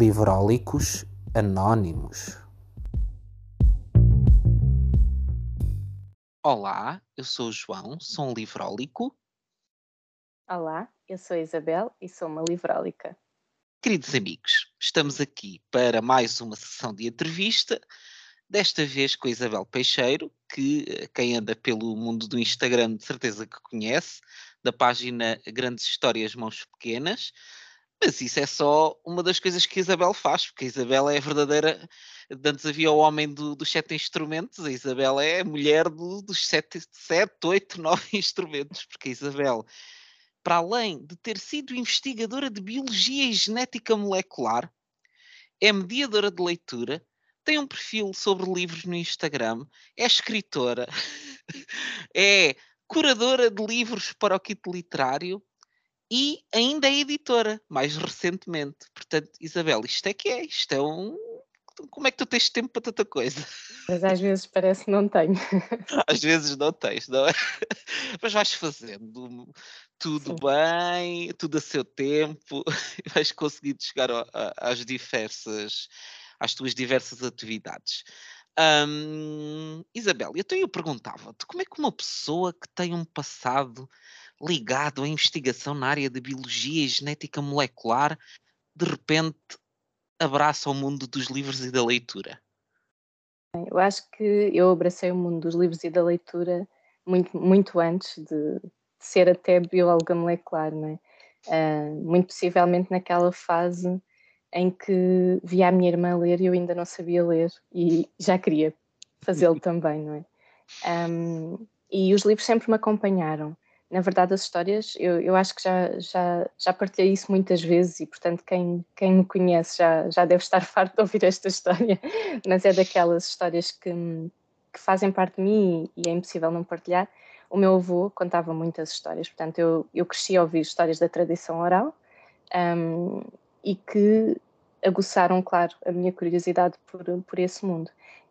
Livrólicos Anónimos. Olá, eu sou o João, sou um livrólico. Olá, eu sou a Isabel e sou uma livrólica. Queridos amigos, estamos aqui para mais uma sessão de entrevista, desta vez com a Isabel Peixeiro, que eh, quem anda pelo mundo do Instagram de certeza que conhece, da página Grandes Histórias Mãos Pequenas. Mas isso é só uma das coisas que a Isabel faz, porque a Isabel é a verdadeira. Antes havia o homem do, dos sete instrumentos, a Isabel é a mulher do, dos sete, sete, oito, nove instrumentos, porque a Isabel, para além de ter sido investigadora de biologia e genética molecular, é mediadora de leitura, tem um perfil sobre livros no Instagram, é escritora, é curadora de livros para o kit literário e ainda é editora, mais recentemente. Portanto, Isabel, isto é que é, isto é um. Como é que tu tens tempo para tanta coisa? Mas às vezes parece que não tenho. Às vezes não tens, não é? Mas vais fazendo tudo Sim. bem, tudo a seu tempo, vais conseguindo chegar às diversas, às tuas diversas atividades. Um, Isabel, então eu perguntava-te como é que uma pessoa que tem um passado ligado à investigação na área de biologia e genética molecular, de repente abraça o mundo dos livros e da leitura? Eu acho que eu abracei o mundo dos livros e da leitura muito, muito antes de, ser até bióloga molecular, não é? Uh, muito possivelmente naquela fase em que via a minha irmã ler e eu ainda não sabia ler e já queria fazê-lo também, não é? Um, e os livros sempre me acompanharam na verdade, as histórias, eu, eu acho que já, já, já partilhei isso muitas vezes e, portanto, quem, quem me conhece já, já deve estar farto de ouvir esta história, mas é daquelas histórias que, que fazem parte de mim e é impossível não partilhar. O meu avô contava muitas histórias, portanto, eu, eu cresci a ouvir histórias da tradição oral um, e que aguçaram, claro, a minha curiosidade por, por esse mundo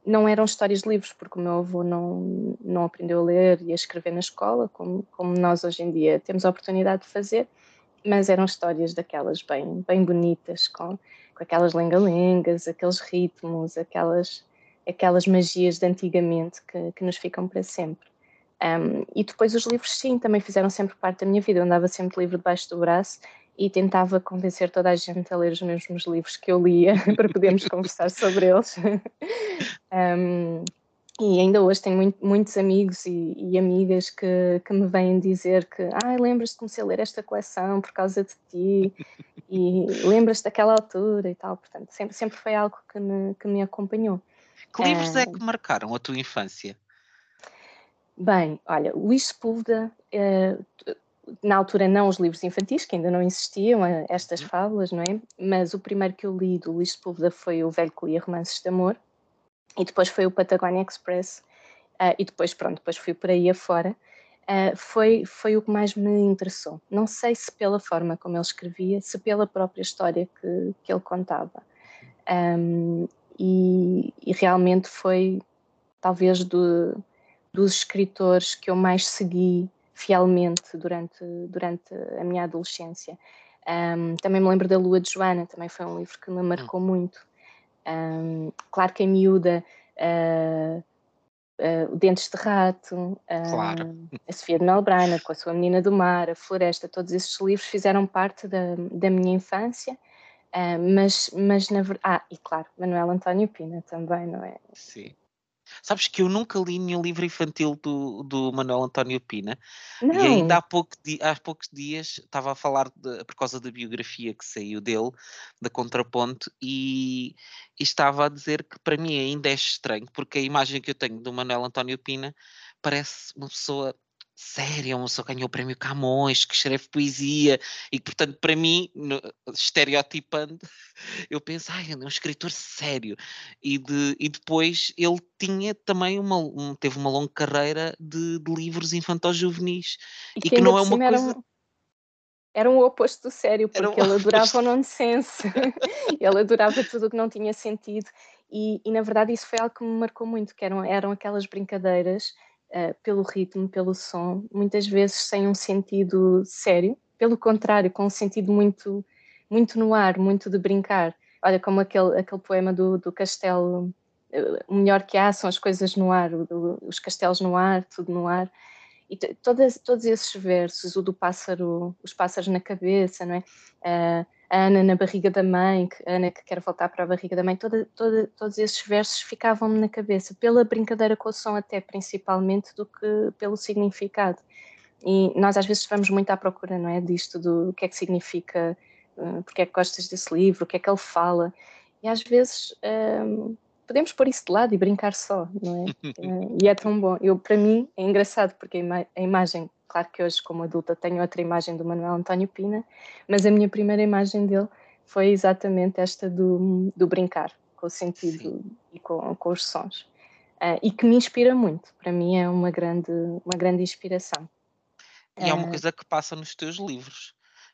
não eram histórias de livros, porque o meu avô não, não aprendeu a ler e a escrever na escola, como, como nós hoje em dia temos a oportunidade de fazer, mas eram histórias daquelas bem, bem bonitas, com, com aquelas lenga-lengas, aqueles ritmos, aquelas, aquelas magias de antigamente que, que nos ficam para sempre. Um, e depois os livros, sim, também fizeram sempre parte da minha vida. Eu andava sempre livro debaixo do braço e tentava convencer toda a gente a ler os mesmos livros que eu lia para podermos conversar sobre eles. um, e ainda hoje tenho muito, muitos amigos e, e, amigas que, que me vêm dizer que ah, lembras-te de comecei a ler esta coleção por causa de ti e lembras-te daquela altura e tal. Portanto, sempre, sempre foi algo que me, que me acompanhou. Que livros é que marcaram a tua infância? Bem, olha, Luís Sepúlveda, uh, na altura não os livros infantis, que ainda não existiam, eh, estas uhum. fábulas, não é? Mas o primeiro que eu li do Luís Sepúlveda foi o Velho que lia Romances de Amor, e depois foi o Patagonia Express, uh, e depois, pronto, depois fui por aí afora. Uh, foi, foi o que mais me interessou. Não sei se pela forma como ele escrevia, se pela própria história que, que ele contava. Um, e, e, realmente foi, talvez, do, dos escritores que eu mais segui fielmente durante, durante a minha adolescência. Um, também me lembro da Lua de Joana, também foi um livro que me marcou hum. muito. Um, claro que em miúda, uh, uh, o Dentes de Rato, claro. a Sofia de Melbrenner, com a sua Menina do Mar, a Floresta, todos esses livros fizeram parte da, da minha infância. Uh, mas, mas na verdade. Ah, e claro, Manuel António Pina também, não é? Sim. Sabes que eu nunca li nenhum livro infantil do, do Manuel António Pina. Não. E ainda há, pouco, há poucos dias estava a falar de, por causa da biografia que saiu dele, da Contraponto, e, e estava a dizer que para mim ainda é estranho, porque a imagem que eu tenho do Manuel António Pina parece uma pessoa séria, uma pessoa que ganhou o prémio Camões, que escreve poesia, e portanto, para mim, no, estereotipando, eu penso, ai, ele é um escritor sério. E, de, e depois ele tinha também uma, um, teve uma longa carreira de, de livros infantos-juvenis. E, e que, não é uma coisa. Era, era um oposto do sério, porque um ele adorava o nonsense, ele adorava tudo o que não tinha sentido. E, e, na verdade isso foi algo que me marcou muito, que eram, eram aquelas brincadeiras uh, pelo ritmo, pelo som, muitas vezes sem um sentido sério, pelo contrário, com um sentido muito, muito no ar, muito de brincar. Olha, como aquele, aquele poema do, do castelo, o melhor que há são as coisas no ar, os castelos no ar, tudo no ar. E todas, todos esses versos, o do pássaro, os pássaros na cabeça, não é? Uh, a Ana na barriga da mãe, a Ana que quer voltar para a barriga da mãe, toda, toda, todos esses versos ficavam-me na cabeça, pela brincadeira com o som até principalmente, do que pelo significado. E nós às vezes vamos muito à procura, não é, disto, do que é que significa, uh, porque é que gostas desse livro, o que é que ele fala, e às vezes um, podemos pôr isso de lado e brincar só, não é? uh, e é tão bom. Eu, para mim, é engraçado, porque a, ima a imagem Claro que hoje, como adulta, tenho outra imagem do Manuel António Pina, mas a minha primeira imagem dele foi exatamente esta do, do brincar, com o sentido Sim. e com, com, os sons. Uh, e que me inspira muito, para mim é uma grande, uma grande inspiração. E é uma ah, coisa que passa nos teus livros.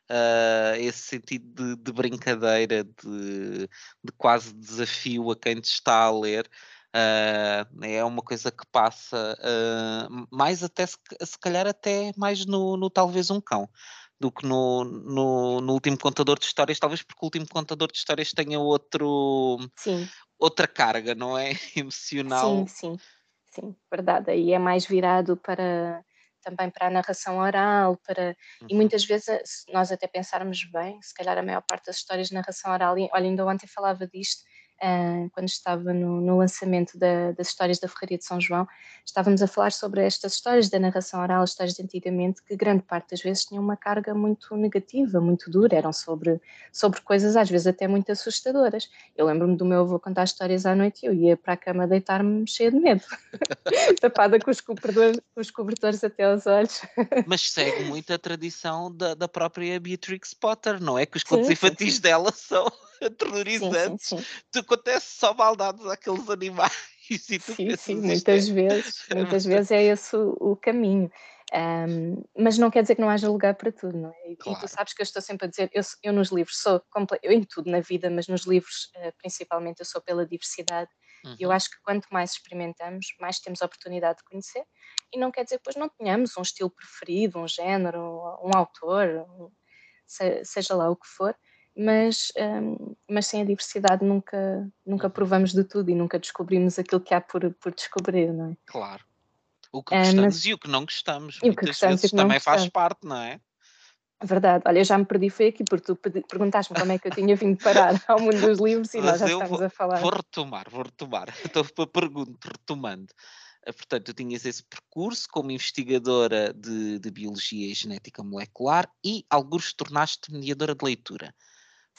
Uh, esse sentido de, de brincadeira, de, de, quase desafio a quem te está a ler, Uh, é uma coisa que passa uh, mais até se, se, calhar até mais no, no, talvez um cão do que no, no, no, último contador de histórias, talvez porque o último contador de histórias tenha outro sim. outra carga, não é? Emocional. Sim, sim, sim, verdade. Aí é mais virado para também para a narração oral, para uhum. e muitas vezes nós até pensarmos bem, se calhar a maior parte das histórias de narração oral, olha, ainda ontem falava disto, uh, quando estava no, no lançamento da, das histórias da Ferraria de São João, estávamos a falar sobre estas histórias da narração oral, histórias de antigamente, que grande parte das vezes tinham uma carga muito negativa, muito dura, eram sobre, sobre coisas às vezes até muito assustadoras. Eu lembro-me do meu avô contar histórias à noite e eu ia para a cama deitar-me cheia de medo, tapada com os, cobertores, com os cobertores até aos olhos. Mas segue muito a tradição da, da própria Beatrix Potter, não é? Que os contos infantis dela são aterrorizantes. Sim, sim, sim. Tu acontece só maldades àqueles animais. E sim, sim, muitas é... vezes, muitas vezes é esse o, o caminho. Um, mas não quer dizer que não haja lugar para tudo, não é? Claro. E tu sabes que eu estou sempre a dizer, eu, eu nos livros sou, eu em tudo na vida, mas nos livros uh, principalmente eu sou pela diversidade. Uhum. E eu acho que quanto mais experimentamos, mais temos a oportunidade de conhecer. E não quer dizer que depois não tenhamos um estilo preferido, um género, um autor, um, seja lá o que for, mas, um, mas sem a diversidade nunca, nunca provamos de tudo e nunca descobrimos aquilo que há por, por descobrir, não é? Claro. O que gostamos mas... e o que não gostamos. E o que gostamos e que também faz gostamos. parte, não é? Verdade, olha, eu já me perdi, foi aqui porque tu perguntaste-me como é que eu tinha vindo parar ao mundo dos livros e Mas nós já estamos vou, a falar. Vou retomar, vou retomar. Estou para pergunta, retomando. Eh, portanto, tu tinhas esse percurso como investigadora de, de Biologia e Genética Molecular e, alguns, tornaste mediadora de leitura.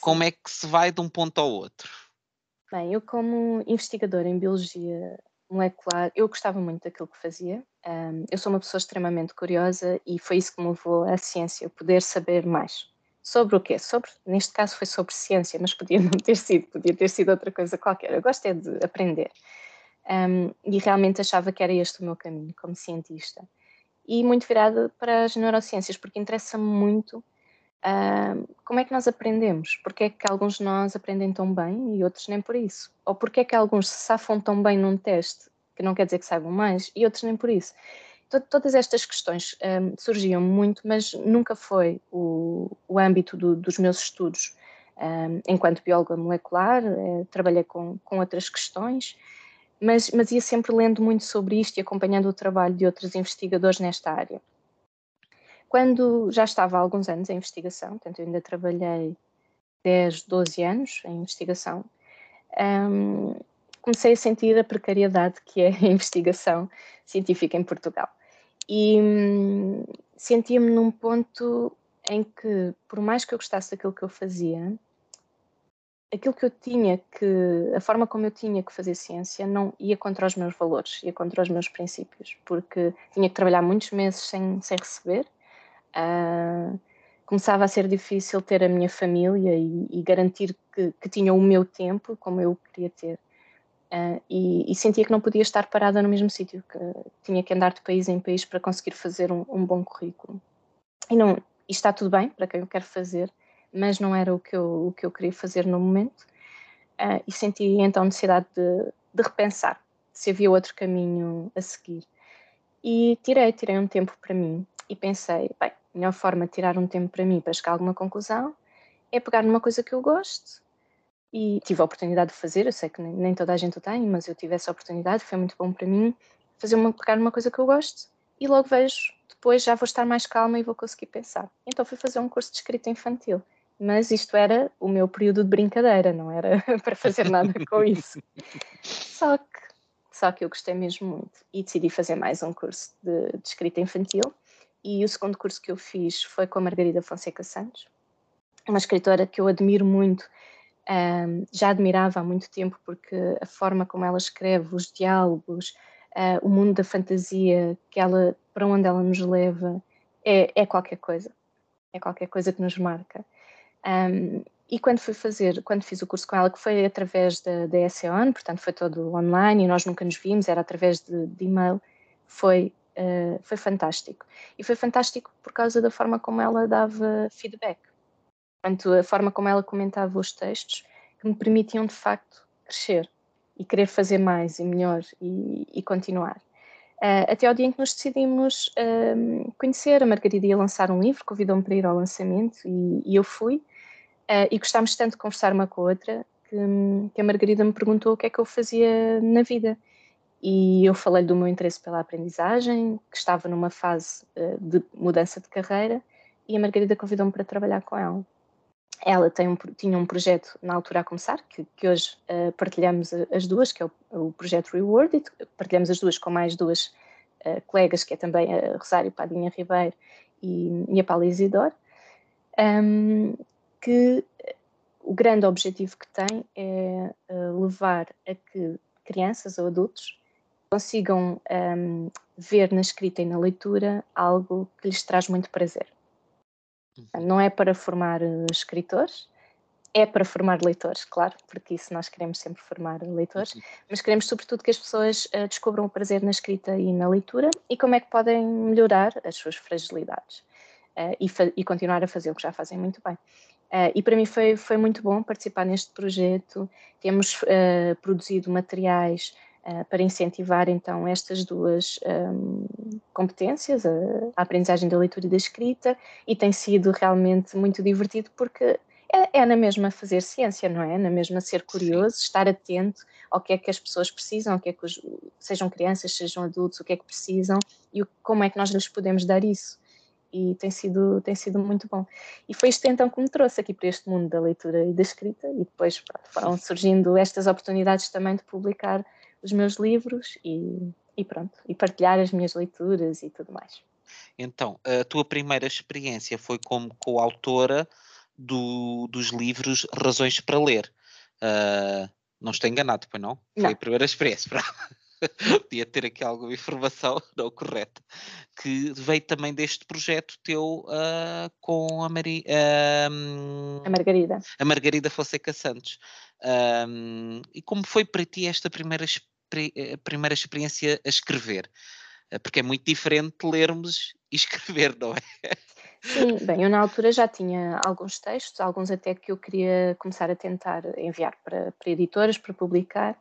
Como é que se vai de um ponto ao outro? Bem, eu como investigadora em biologia molecular, eu gostava muito daquilo que fazia. Um, eu sou uma pessoa extremamente curiosa e foi isso que me levou à ciência, poder saber mais. Sobre o quê? Sobre, neste caso foi sobre ciência, mas podia não ter sido, podia ter sido outra coisa qualquer. Eu gosto é de aprender. Um, e realmente achava que era este o meu caminho como cientista. E muito virada para as neurociências, porque interessa-me muito Uh, como é que nós aprendemos? Porque é que alguns de nós aprendem tão bem e outros nem por isso? Ou porque é que alguns se safam tão bem num teste, que não quer dizer que saibam mais, e outros nem por isso? Todas estas questões um, surgiam muito, mas nunca foi o, o âmbito do, dos meus estudos. Um, enquanto bióloga molecular, eh, trabalhei com, com outras questões, mas, mas ia sempre lendo muito sobre isto e acompanhando o trabalho de outros investigadores nesta área. Quando já estava há alguns anos em investigação, portanto, eu ainda trabalhei 10, 12 anos em investigação, um, comecei a sentir a precariedade que é a investigação científica em Portugal. E um, sentia-me num ponto em que, por mais que eu gostasse daquilo que eu fazia, aquilo que eu tinha que, a forma como eu tinha que fazer ciência não ia contra os meus valores, ia contra os meus princípios, porque tinha que trabalhar muitos meses sem, sem receber, Uh, começava a ser difícil ter a minha família e, e garantir que, que, o meu tempo como eu queria ter. Uh, e, e, sentia que não podia estar parada no mesmo sítio, que tinha que andar de país em país para conseguir fazer um, um bom currículo. E não, e está tudo bem para quem eu quero fazer, mas não era o que eu, o que eu queria fazer no momento. Uh, e senti então necessidade de, de repensar se havia outro caminho a seguir. E tirei, tirei um tempo para mim e pensei, bem, a melhor forma de tirar um tempo para mim para chegar a alguma conclusão é pegar numa coisa que eu gosto e tive a oportunidade de fazer. Eu sei que nem, toda a gente o tem, mas eu tive essa oportunidade, foi muito bom para mim fazer uma, pegar numa coisa que eu gosto e logo vejo, depois já vou estar mais calma e vou conseguir pensar. Então fui fazer um curso de escrita infantil, mas isto era o meu período de brincadeira, não era para fazer nada com isso. Só que, só que eu gostei mesmo muito e decidi fazer mais um curso de, de escrita infantil. E o segundo curso que eu fiz foi com a Margarida Fonseca Santos, uma escritora que eu admiro muito um, já admirava há muito tempo porque a forma como ela escreve, os diálogos, uh, o mundo da fantasia, que ela, para onde ela nos leva, é, é qualquer coisa. É qualquer coisa que nos marca. Um, e quando fui fazer, quando fiz o curso com ela, que foi através da, da SEON, portanto foi todo online e nós nunca nos vimos, era através de, de e-mail, foi, uh, foi fantástico. E foi fantástico por causa da forma como ela dava feedback. Portanto, a forma como ela comentava os textos que me permitiam de facto crescer e querer fazer mais e melhor e, e continuar. Uh, até ao dia em que nos decidimos uh, conhecer, a Margarida ia lançar um livro, convidou-me para ir ao lançamento e, e eu fui. Uh, e gostámos tanto de conversar uma com a outra que, que, a Margarida me perguntou o que é que eu fazia na vida. E eu falei do meu interesse pela aprendizagem, que estava numa fase uh, de mudança de carreira, e a Margarida convidou-me para trabalhar com ela. Ela um, tinha um projeto na altura a começar, que, que hoje uh, partilhamos as duas, que é o, o, projeto Rewarded, partilhamos as duas com mais duas uh, colegas, que é também a Rosário Padinha Ribeiro e, e a Paula Isidoro, um, que o grande objetivo que tem é uh, levar a que crianças ou adultos consigam um, ver na escrita e na leitura algo que lhes traz muito prazer. Não é para formar eh, escritores, é para formar leitores, claro, porque isso nós queremos sempre formar leitores, mas queremos sobretudo que as pessoas uh, descubram o prazer na escrita e na leitura e como é que podem melhorar as suas fragilidades uh, e, e, continuar a fazer o que já fazem muito bem. Uh, e para mim foi, foi muito bom participar neste projeto. Temos produzido materiais para incentivar então estas duas um, competências, a, a, aprendizagem da leitura e da escrita, e tem sido realmente muito divertido porque é, é na mesma fazer ciência, não é? Na mesma ser curioso, estar atento ao que é que as pessoas precisam, que é que os, sejam crianças, sejam adultos, o que é que precisam e o, como é que nós lhes podemos dar isso e tem sido, tem sido muito bom. E foi isto então que me trouxe aqui para este mundo da leitura e da escrita, e depois pronto, foram surgindo estas oportunidades também de publicar os meus livros e, e pronto, e partilhar as minhas leituras e tudo mais. Então, a tua primeira experiência foi como coautora do, dos livros Razões para Ler. Uh, não estou enganado, pois não? não. Foi a primeira experiência. Podia ter aqui alguma informação não correta. Que veio também deste projeto teu uh, com a, Mari, uh, a Margarida. A Margarida Fonseca Santos. Um, e como foi para ti esta primeira experiência? a primeira experiência a escrever? Eh, porque é muito diferente lermos e escrever, não é? Sim, bem, eu na altura já tinha alguns textos, alguns até que eu queria começar a tentar enviar para, para editoras, para publicar,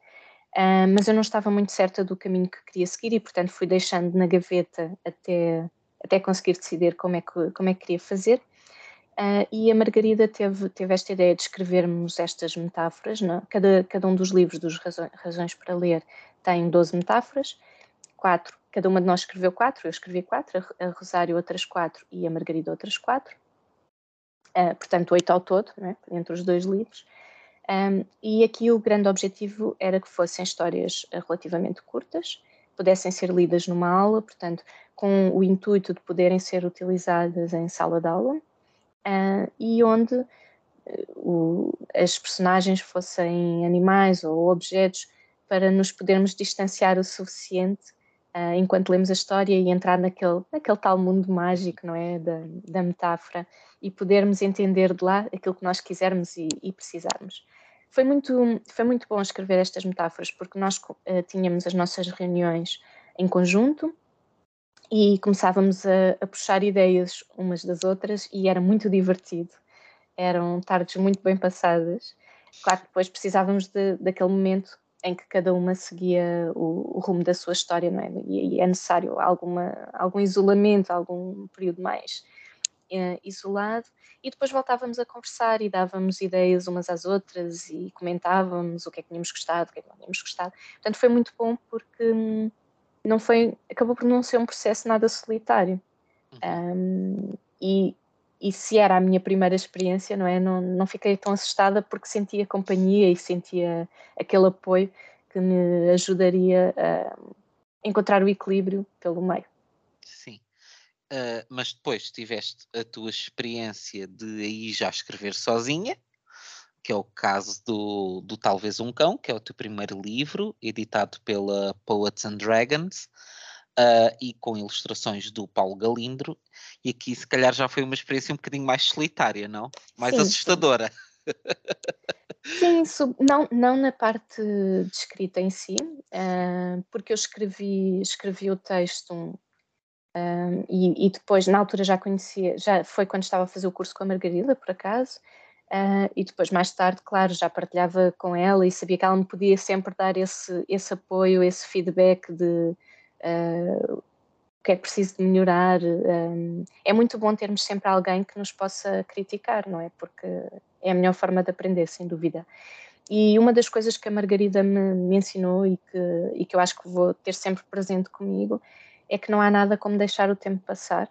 uh, mas eu não estava muito certa do caminho que queria seguir e, portanto, fui deixando na gaveta até, até conseguir decidir como é que, como é que queria fazer. Uh, e a Margarida teve, teve esta ideia de escrevermos estas metáforas. Não? É? Cada, cada um dos livros dos razões, razões para ler tem 12 metáforas, quatro, cada uma de nós escreveu quatro, eu escrevi quatro, a, Rosário outras quatro e a Margarida outras quatro. Uh, portanto, oito ao todo, é? entre os dois livros. Um, e aqui o grande objetivo era que fossem histórias relativamente curtas, pudessem ser lidas numa aula, portanto, com o intuito de poderem ser utilizadas em sala de aula, e onde uh, o, as personagens fossem animais ou objetos para nos podermos distanciar o suficiente uh, enquanto lemos a história e entrar naquele, naquele tal mundo mágico, não é? Da, da metáfora e podermos entender de lá aquilo que nós quisermos e, e precisarmos. Foi muito, foi muito bom escrever estas metáforas porque nós uh, tínhamos as nossas reuniões em conjunto e começávamos a, a, puxar ideias umas das outras e era muito divertido. Eram tardes muito bem passadas. Claro que depois precisávamos de, daquele momento em que cada uma seguia o, o rumo da sua história, não é? E, e, é necessário alguma, algum isolamento, algum período mais, uh, isolado, e depois voltávamos a conversar e dávamos ideias umas às outras e comentávamos o que é que tínhamos gostado, o que é que não tínhamos gostado. Portanto, foi muito bom porque hum, não foi, acabou por não ser um processo nada solitário. Um, e, e se era a minha primeira experiência, não é? Não, não fiquei tão assustada porque sentia companhia e sentia aquele apoio que me ajudaria a encontrar o equilíbrio pelo meio. Sim. Uh, mas depois tiveste a tua experiência de aí já escrever sozinha, que é o caso do, do Talvez um Cão, que é o teu primeiro livro, editado pela Poets and Dragons uh, e com ilustrações do Paulo Galindro. E aqui, se calhar, já foi uma experiência um bocadinho mais solitária, não? Mais sim, assustadora. Sim, sim não, não na parte de escrita em si, uh, porque eu escrevi, escrevi o texto uh, e, e, depois, na altura, já conhecia, já foi quando estava a fazer o curso com a Margarida, por acaso. Uh, e depois, mais tarde, claro, já partilhava com ela e sabia que ela me podia sempre dar esse, esse apoio, esse feedback de uh, o que é preciso de melhorar. Um, é muito bom termos sempre alguém que nos possa criticar, não é? Porque é a melhor forma de aprender, sem dúvida. E uma das coisas que a Margarida me, me ensinou e que, e que eu acho que vou ter sempre presente comigo é que não há nada como deixar o tempo passar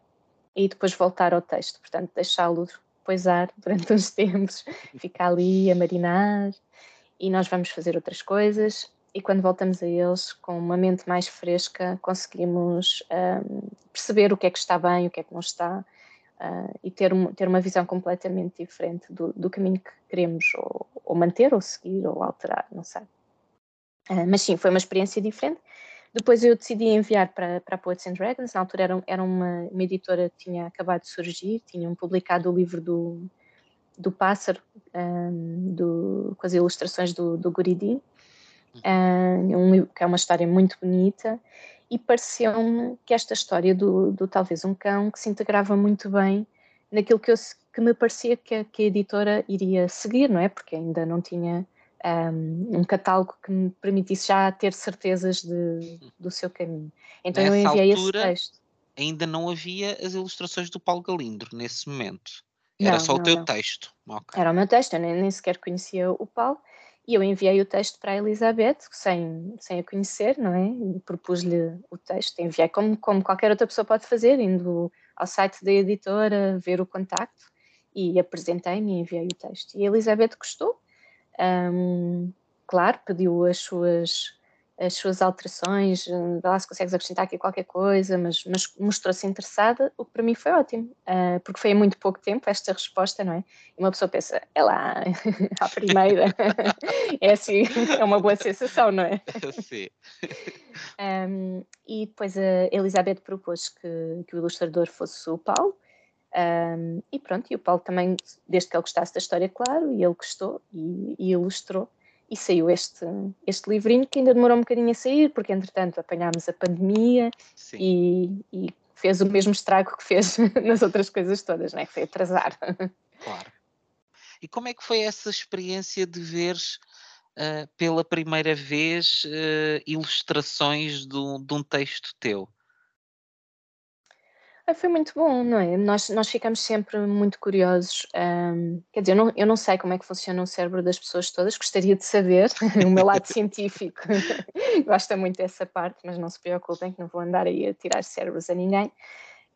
e depois voltar ao texto. Portanto, deixá-lo poisar durante uns tempos, ficar ali a marinar e nós vamos fazer outras coisas e quando voltamos a eles com uma mente mais fresca conseguimos um, perceber o que é que está bem, o que é que não está uh, e ter, um, ter uma visão completamente diferente do, do caminho que queremos ou, ou, manter ou seguir ou alterar, não sei. Uh, mas sim, foi uma experiência diferente. Depois eu decidi enviar para, para a Poets and Dragons, na altura era, era uma, uma editora que tinha acabado de surgir, tinham publicado o livro do, do Pássaro, um, do, com as ilustrações do, do Guridi, um, que é uma história muito bonita, e pareceu-me que esta história do, do, Talvez um Cão que se integrava muito bem naquilo que, eu, que me parecia que a, que a, editora iria seguir, não é? Porque ainda não tinha um, um, catálogo que me permitisse já ter certezas de, do seu caminho. Então Nessa eu enviei altura, esse texto. Ainda não havia as ilustrações do Paulo Galindro nesse momento. Era não, só não, o teu não. texto. Okay. Era o meu texto, eu nem, nem sequer conhecia o Paulo. E eu enviei o texto para a Elizabeth, sem, sem a conhecer, não é? Propus-lhe o texto, enviei como, como qualquer outra pessoa pode fazer, indo ao site da editora, ver o contacto, e apresentei-me e enviei o texto. E a Elizabeth gostou, um, claro, pediu as suas as suas alterações, vê lá se consegues acrescentar aqui qualquer coisa, mas, mas mostrou-se interessada, o que para mim foi ótimo, uh, porque foi há muito pouco tempo esta resposta, não é? E uma pessoa pensa, é lá, à primeira, é assim, é uma boa sensação, não é? Sim. Um, e depois a Elizabeth propôs que, que o ilustrador fosse o Paulo, um, e pronto, e o Paulo também, desde que ele gostasse da história, claro, e ele gostou e, e ilustrou e saiu este, este livrinho que ainda demorou um bocadinho a sair, porque entretanto apanhámos a pandemia e, e, fez o mesmo estrago que fez nas outras coisas todas, né? que foi atrasar. Claro. E como é que foi essa experiência de ver uh, pela primeira vez uh, ilustrações do, de um texto teu? Foi muito bom, não é? Nós, nós ficamos sempre muito curiosos. Um, quer dizer, eu não, eu não sei como é que funciona o cérebro das pessoas todas, gostaria de saber. o meu lado científico gosta muito dessa parte, mas não se preocupem que não vou andar aí a tirar cérebros a ninguém.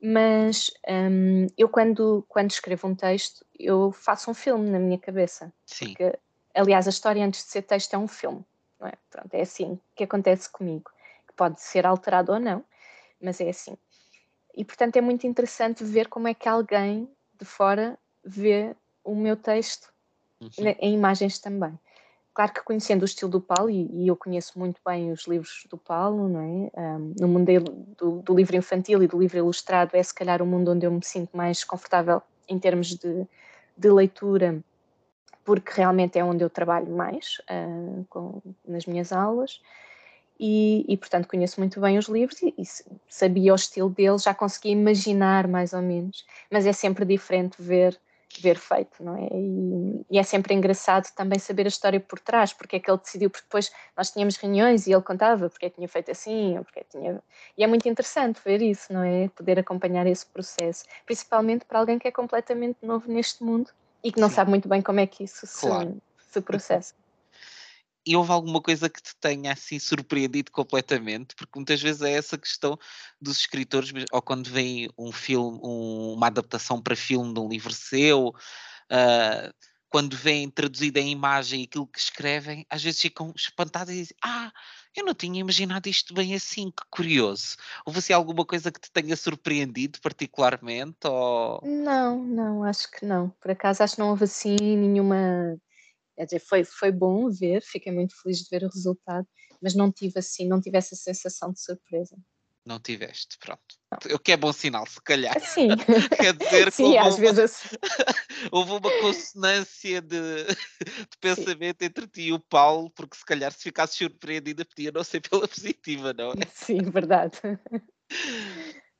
Mas um, eu, quando, quando escrevo um texto, eu faço um filme na minha cabeça. Sim. Porque, aliás, a história antes de ser texto é um filme. Não é? Pronto, é assim que acontece comigo. Que pode ser alterado ou não, mas é assim. E, portanto, é muito interessante ver como é que alguém de fora vê o meu texto uhum. em imagens também. Claro que conhecendo o estilo do Paulo, e, e eu conheço muito bem os livros do Paulo, não é? Um, no mundo do, do, livro infantil e do livro ilustrado é se calhar o mundo onde eu me sinto mais confortável em termos de, de leitura, porque realmente é onde eu trabalho mais uh, com, nas minhas aulas e, e, portanto conheço muito bem os livros e, e, sabia o estilo dele, já conseguia imaginar mais ou menos, mas é sempre diferente ver ver feito, não é? E, e, é sempre engraçado também saber a história por trás, porque é que ele decidiu, porque depois nós tínhamos reuniões e ele contava porque é que tinha feito assim, ou porque é tinha... E é muito interessante ver isso, não é? Poder acompanhar esse processo, principalmente para alguém que é completamente novo neste mundo e que não Sim. sabe muito bem como é que isso claro. se, se processa e houve alguma coisa que te tenha assim surpreendido completamente? Porque muitas vezes é essa questão dos escritores, ou quando vem um filme, um, uma adaptação para filme de um livro seu, uh, quando vem traduzida em imagem aquilo que escrevem, às vezes ficam espantados e dizem: Ah, eu não tinha imaginado isto bem assim, que curioso. Houve assim alguma coisa que te tenha surpreendido particularmente? Ou... Não, não, acho que não. Por acaso acho que não houve assim nenhuma Quer dizer, foi, foi bom ver, fiquei muito feliz de ver o resultado, mas não tive assim, não tive essa sensação de surpresa. Não tiveste, pronto. Não. O que é bom sinal, se calhar. Sim. Quer dizer Sim, que às uma, vezes houve uma consonância de, de pensamento Sim. entre ti e o Paulo, porque se calhar se ficasse surpreendida podia não ser pela positiva, não é? Sim, verdade.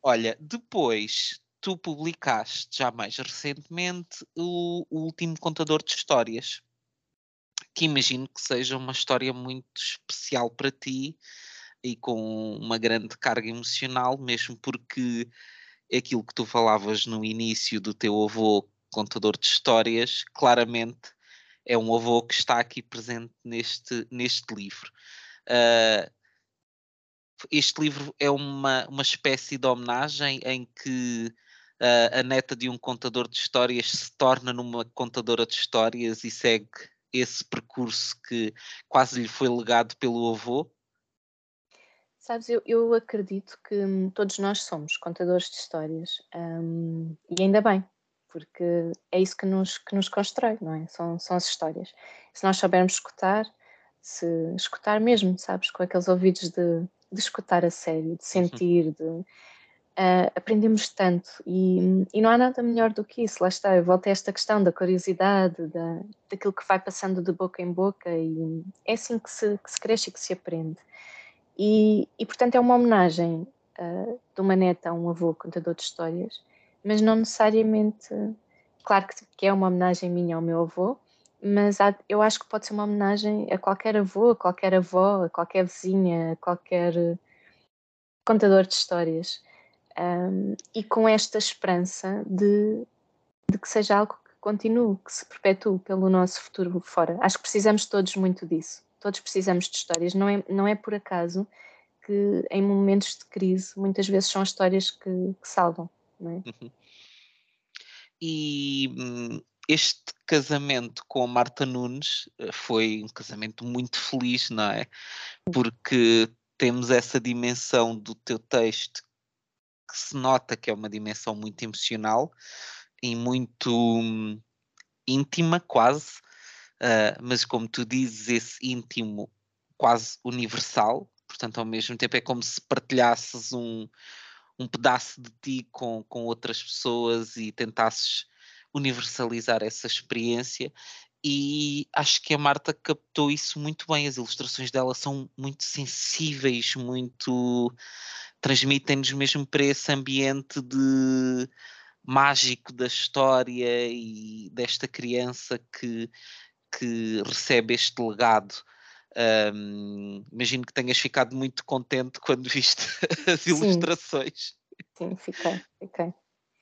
Olha, depois tu publicaste já mais recentemente o, o último contador de histórias que imagino que seja uma história muito especial para ti e com uma grande carga emocional, mesmo porque aquilo que tu falavas no início do teu avô contador de histórias, claramente é um avô que está aqui presente neste, neste livro. Uh, este livro é uma, uma espécie de homenagem em que uh, a neta de um contador de histórias se torna numa contadora de histórias e segue esse percurso que quase lhe foi legado pelo avô? Sabes, eu, eu acredito que hum, todos nós somos contadores de histórias hum, e ainda bem, porque é isso que nos, que nos constrói, não é? São, são as histórias. Se nós soubermos escutar, se escutar mesmo, sabes, com aqueles ouvidos de, de escutar a sério, de uhum. sentir, de uh, aprendemos tanto e, e, não há nada melhor do que isso. Lá está, eu volto a esta questão da curiosidade, da, daquilo que vai passando de boca em boca e é assim que se, que se cresce e que se aprende. E, e portanto é uma homenagem uh, de uma neta a um avô contador de histórias, mas não necessariamente, claro que, que é uma homenagem minha ao meu avô, mas há, eu acho que pode ser uma homenagem a qualquer avô, a qualquer avó, a qualquer vizinha, a qualquer contador de histórias um, e com esta esperança de, de, que seja algo que continue, que se perpetue pelo nosso futuro fora. Acho que precisamos todos muito disso. Todos precisamos de histórias. Não é, não é por acaso que em momentos de crise muitas vezes são histórias que, que salvam. Não é? Uhum. E hum, este casamento com a Marta Nunes eh, foi um casamento muito feliz, não é? Porque temos essa dimensão do teu texto que se nota que é uma dimensão muito emocional e muito hum, íntima, quase, uh, mas como tu dizes, esse íntimo quase universal, portanto, ao mesmo tempo é como se partilhasses um, um pedaço de ti com, com outras pessoas e tentasses universalizar essa experiência. E acho que a Marta captou isso muito bem. As ilustrações dela são muito sensíveis, muito transmitem-nos mesmo para esse ambiente de mágico da história e desta criança que, que recebe este legado. Um, imagino que tenhas ficado muito contente quando viste as Sim. ilustrações. Sim, fiquei, fiquei.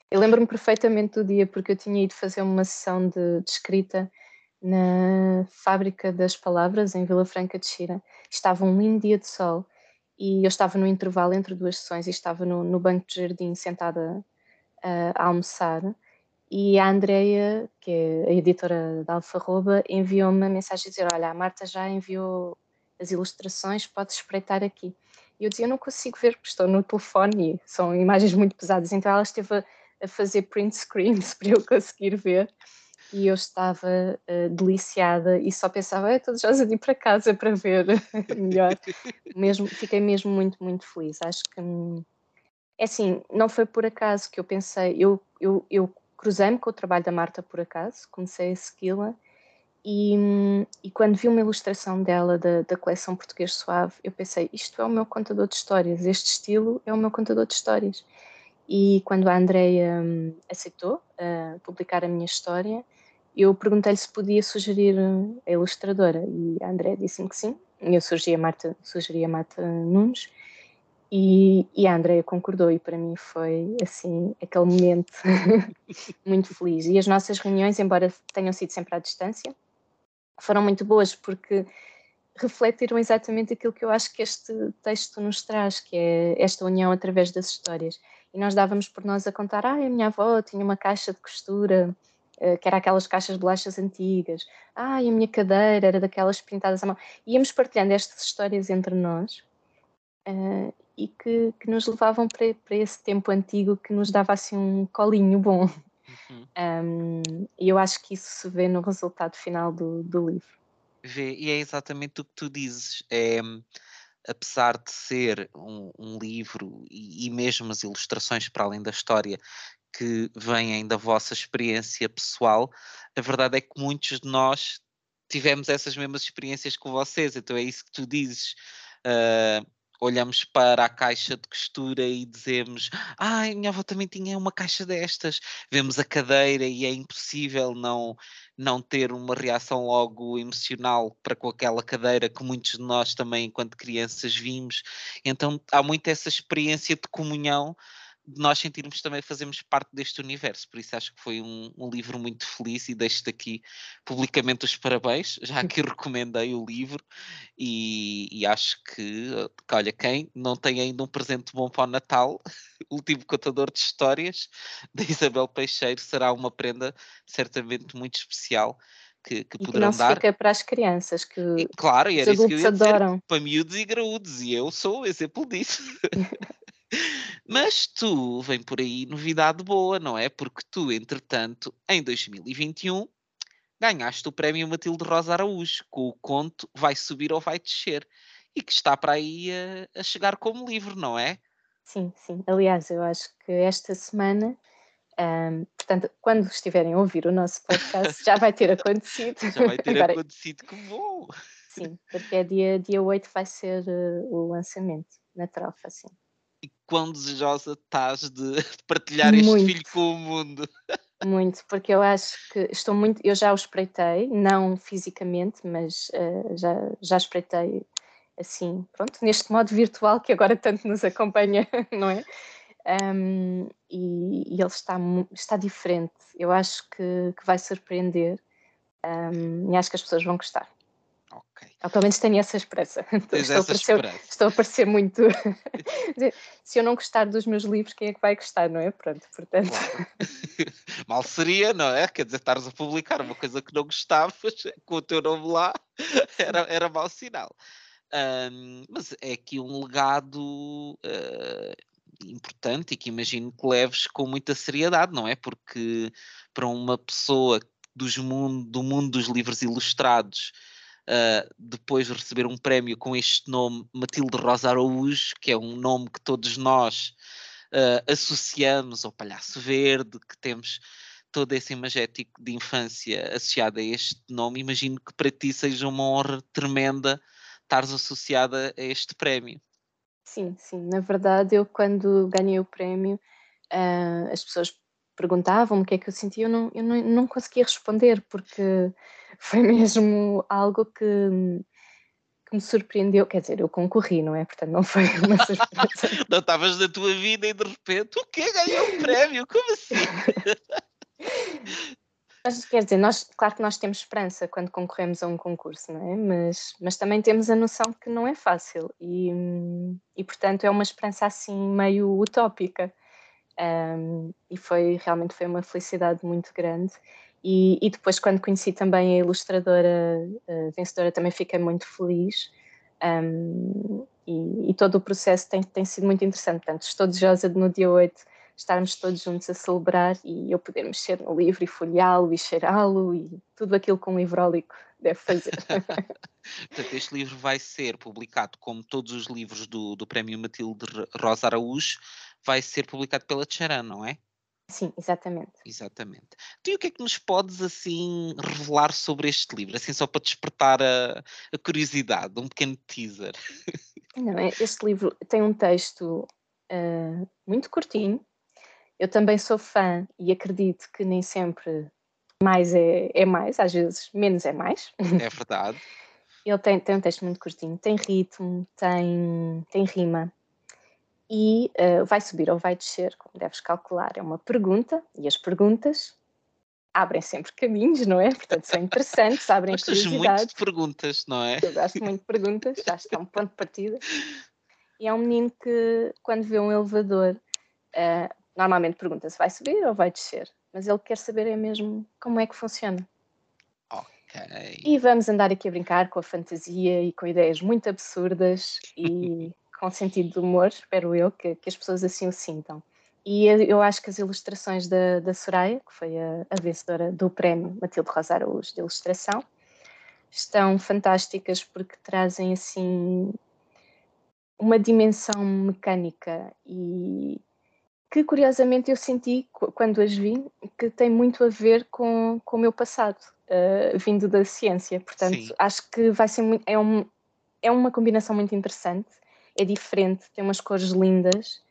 Eu lembro-me perfeitamente do dia porque eu tinha ido fazer uma sessão de, de escrita na Fábrica das Palavras, em Vila Franca de Xira. Estava um lindo dia de sol e eu estava no intervalo entre duas sessões e estava no, no banco de jardim sentada uh, a almoçar. E a Andreia, que é a editora da Alfarroba, enviou-me uma mensagem a dizer, olha, a Marta já enviou as ilustrações, podes espreitar aqui. E eu dizia, eu não consigo ver porque estou no telefone e são imagens muito pesadas, então ela esteve a, a fazer print screens para eu conseguir ver e eu estava uh, deliciada e só pensava, estou já de ir para casa para ver melhor. mesmo, fiquei mesmo muito, muito feliz. Acho que hum, é assim, não foi por acaso que eu pensei, eu, eu, eu cruzei-me com o trabalho da Marta por acaso, comecei a segui-la e, hum, e, quando vi uma ilustração dela da, da coleção Português Suave, eu pensei, isto é o meu contador de histórias, este estilo é o meu contador de histórias. E quando a Andreia um, aceitou uh, publicar a minha história, eu perguntei-lhe se podia sugerir a ilustradora e a Andreia disse-me que sim. Eu sugeri a Marta, sugeri a Marta Nunes e, e a Andrea concordou e para mim foi assim aquele momento muito feliz. E as nossas reuniões, embora tenham sido sempre à distância, foram muito boas porque refletiram exatamente aquilo que eu acho que este texto nos traz, que é esta união através das histórias. E nós dávamos por nós a contar, ah, a minha avó tinha uma caixa de costura, eh, que era aquelas caixas de bolachas antigas, ah, a minha cadeira era daquelas pintadas à mão. Íamos partilhando estas histórias entre nós uh, e que, que, nos levavam para, para, esse tempo antigo que nos dava assim um colinho bom. Uhum. Um, e eu acho que isso se vê no resultado final do, do livro. Vê, e é exatamente o que tu dizes. É, apesar de ser um, um livro e, e, mesmo as ilustrações para além da história que vêm da vossa experiência pessoal, a verdade é que muitos de nós tivemos essas mesmas experiências com vocês, então é isso que tu dizes. Uh, olhamos para a caixa de costura e dizemos: Ai, minha avó também tinha uma caixa destas. Vemos a cadeira e é impossível não, não ter uma reação logo emocional para com aquela cadeira que muitos de nós também, enquanto crianças, vimos. Então há muito essa experiência de comunhão nós sentirmos também fazemos parte deste universo. Por isso acho que foi um, um livro muito feliz e deixo-te aqui publicamente os parabéns, já que recomendei o livro e, e acho que, que, olha, quem não tem ainda um presente bom para o Natal, o último contador de histórias da Isabel Peixeiro será uma prenda certamente muito especial. Que, que, poderão que não fica para as crianças que e, claro, e era os adultos adoram. para miúdos e graúdos e eu sou exemplo disso Mas tu vem por aí novidade boa, não é? Porque tu, entretanto, em 2021, ganhaste o prémio Matilde Rosa Araújo com o conto Vai Subir ou Vai Descer e que está para aí a, a chegar como livro, não é? Sim, sim. Aliás, eu acho que esta semana um, portanto, quando estiverem a ouvir o nosso podcast, já vai ter acontecido. Já vai ter Agora, acontecido, que bom! Sim, porque é dia, dia 8 vai ser uh, o lançamento na trofa, sim quão desejosa estás de partilhar este muito, filho com o mundo. Muito, porque eu acho que estou muito, eu já o espreitei, não fisicamente, mas uh, já, já espreitei assim, pronto, neste modo virtual que agora tanto nos acompanha, não é? Um, e, e, ele está, está diferente. Eu acho que, que vai surpreender um, e acho que as pessoas vão gostar. Ok. Pelo menos tenho essa esperança. Tens estou, essa a parecer, esperança. estou a parecer muito. Se eu não gostar dos meus livros, quem é que vai gostar, não é? Pronto, portanto. Claro. Mal seria, não é? Quer dizer, estares a publicar uma coisa que não gostavas com o teu nome lá, era, era mau sinal. Um, mas é aqui um legado uh, importante e que imagino que leves com muita seriedade, não é? Porque para uma pessoa dos mundo, do mundo dos livros ilustrados uh, depois de receber um prémio com este nome, Matilde Rosa Araújo, que é um nome que todos nós uh, associamos ao Palhaço Verde, que temos todo esse imagético de infância associado a este nome, imagino que para ti seja uma honra tremenda estares associada a este prémio. Sim, sim. Na verdade, eu quando ganhei o prémio, uh, as pessoas perguntavam-me o que é que eu sentia, eu não, eu não, não conseguia responder, porque foi mesmo algo que, que me surpreendeu. Quer dizer, eu concorri, não é? Portanto, não foi uma surpresa. não estavas na tua vida e de repente, o quê? Ganhou um prémio? Como assim? Mas, quer dizer, nós, claro que nós temos esperança quando concorremos a um concurso, não é? Mas, mas também temos a noção que não é fácil e, e portanto, é uma esperança assim meio utópica. Um, e foi realmente foi uma felicidade muito grande. E, e depois, quando conheci também a ilustradora a vencedora, também fiquei muito feliz. Um, e, e, todo o processo tem, tem sido muito interessante. Portanto, estou desejosa de no dia 8 estarmos todos juntos a celebrar e eu poder mexer no livro e folheá-lo e cheirá-lo e tudo aquilo que um livrólico deve fazer. Portanto, este livro vai ser publicado, como todos os livros do, do Prémio Matilde Rosa Araújo, vai ser publicado pela Tcharan, não é? Sim, exatamente. Exatamente. Tu e o que é que nos podes assim revelar sobre este livro? Assim, só para despertar a, a curiosidade, um pequeno teaser. Não, é, este livro tem um texto uh, muito curtinho, eu também sou fã e acredito que nem sempre mais é, é mais, às vezes menos é mais. É verdade. Ele tem, tem um texto muito curtinho, tem ritmo, tem, tem rima e uh, vai subir ou vai descer, como deves calcular. É uma pergunta e as perguntas abrem sempre caminhos, não é? Portanto, são interessantes, abrem Gostas curiosidades. muito de perguntas, não é? Eu gosto muito de perguntas, que é um ponto de partida. E é um menino que, quando vê um elevador, uh, normalmente pergunta se vai subir ou vai descer, mas ele quer saber é mesmo como é que funciona. Ok. E vamos andar aqui a brincar com a fantasia e com ideias muito absurdas e com sentido de humor, espero eu, que, que as pessoas assim o sintam. E eu acho que as ilustrações da, da Soraya, que foi a, a vencedora do prémio Matilde Rosa Araújo de ilustração, estão fantásticas porque trazem assim uma dimensão mecânica e que curiosamente eu senti quando as vi que tem muito a ver com, com o meu passado, uh, vindo da ciência. Portanto, Sim. acho que vai ser muito, é, um, é uma combinação muito interessante, é diferente, tem umas cores lindas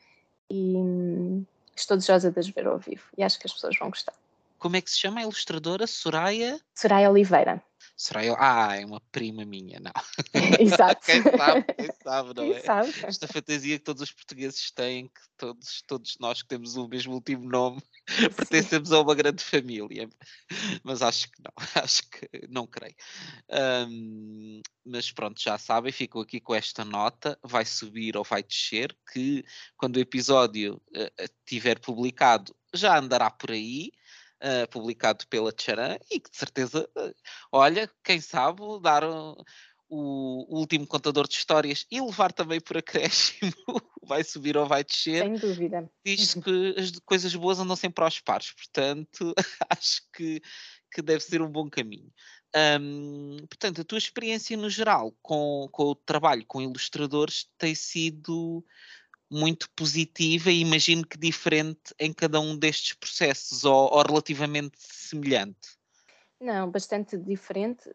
e hum, estou desejosa de as ver ao vivo e acho que as pessoas vão gostar. Como é que se chama a ilustradora? Soraya? Soraya Oliveira. Soraya, ah, é uma prima minha, não. Exato. quem sabe, quem sabe, não é? Sabe. Esta fantasia que todos os portugueses têm, que todos, todos nós que temos o mesmo último nome, pertencemos a uma grande família. Mas acho que não, acho que não creio. Um, mas pronto, já sabem, ficam aqui com esta nota, vai subir ou vai descer, que quando o episódio uh, tiver publicado já andará por aí uh, publicado pela Charan e que de certeza, uh, olha, quem sabe, dar o, o, último contador de histórias e levar também por acréscimo, vai subir ou vai descer. Sem dúvida. Diz que as coisas boas andam sempre aos pares, portanto, acho que, que deve ser um bom caminho. Um, portanto, a tua experiência no geral com, com o trabalho com ilustradores tem sido muito positiva e imagino que diferente em cada um destes processos ou, ou relativamente semelhante. Não, bastante diferente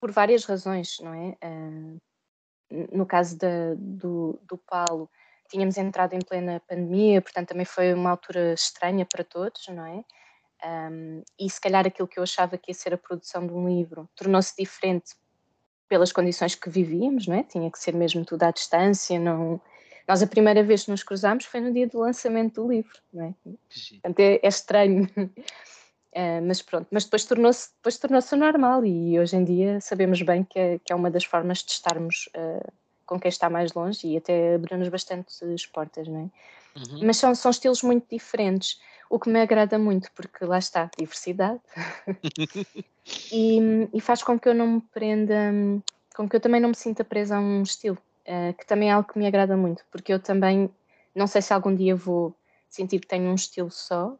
por várias razões, não é? Uh, no caso da, do, do Paulo, tínhamos entrado em plena pandemia, portanto também foi uma altura estranha para todos, não é? Um, e se calhar aquilo que eu achava que ia ser a produção de um livro tornou-se diferente pelas condições que vivíamos, não é? Tinha que ser mesmo tudo à distância, não, nós a primeira vez que nos cruzámos foi no dia do lançamento do livro, não é? Portanto, é, é estranho. Uh, mas pronto, mas depois tornou-se depois tornou-se normal e hoje em dia sabemos bem que é, que é uma das formas de estarmos uh, com quem está mais longe e até abrir-nos bastante as portas, não é? Uhum. Mas são, são estilos muito diferentes, o que me agrada muito, porque lá está, diversidade, e, e, faz com que eu não me prenda, com que eu também não me sinta presa a um estilo. Eh, que também é algo que me agrada muito, porque eu também, não sei se algum dia vou sentir que tenho um estilo só, um,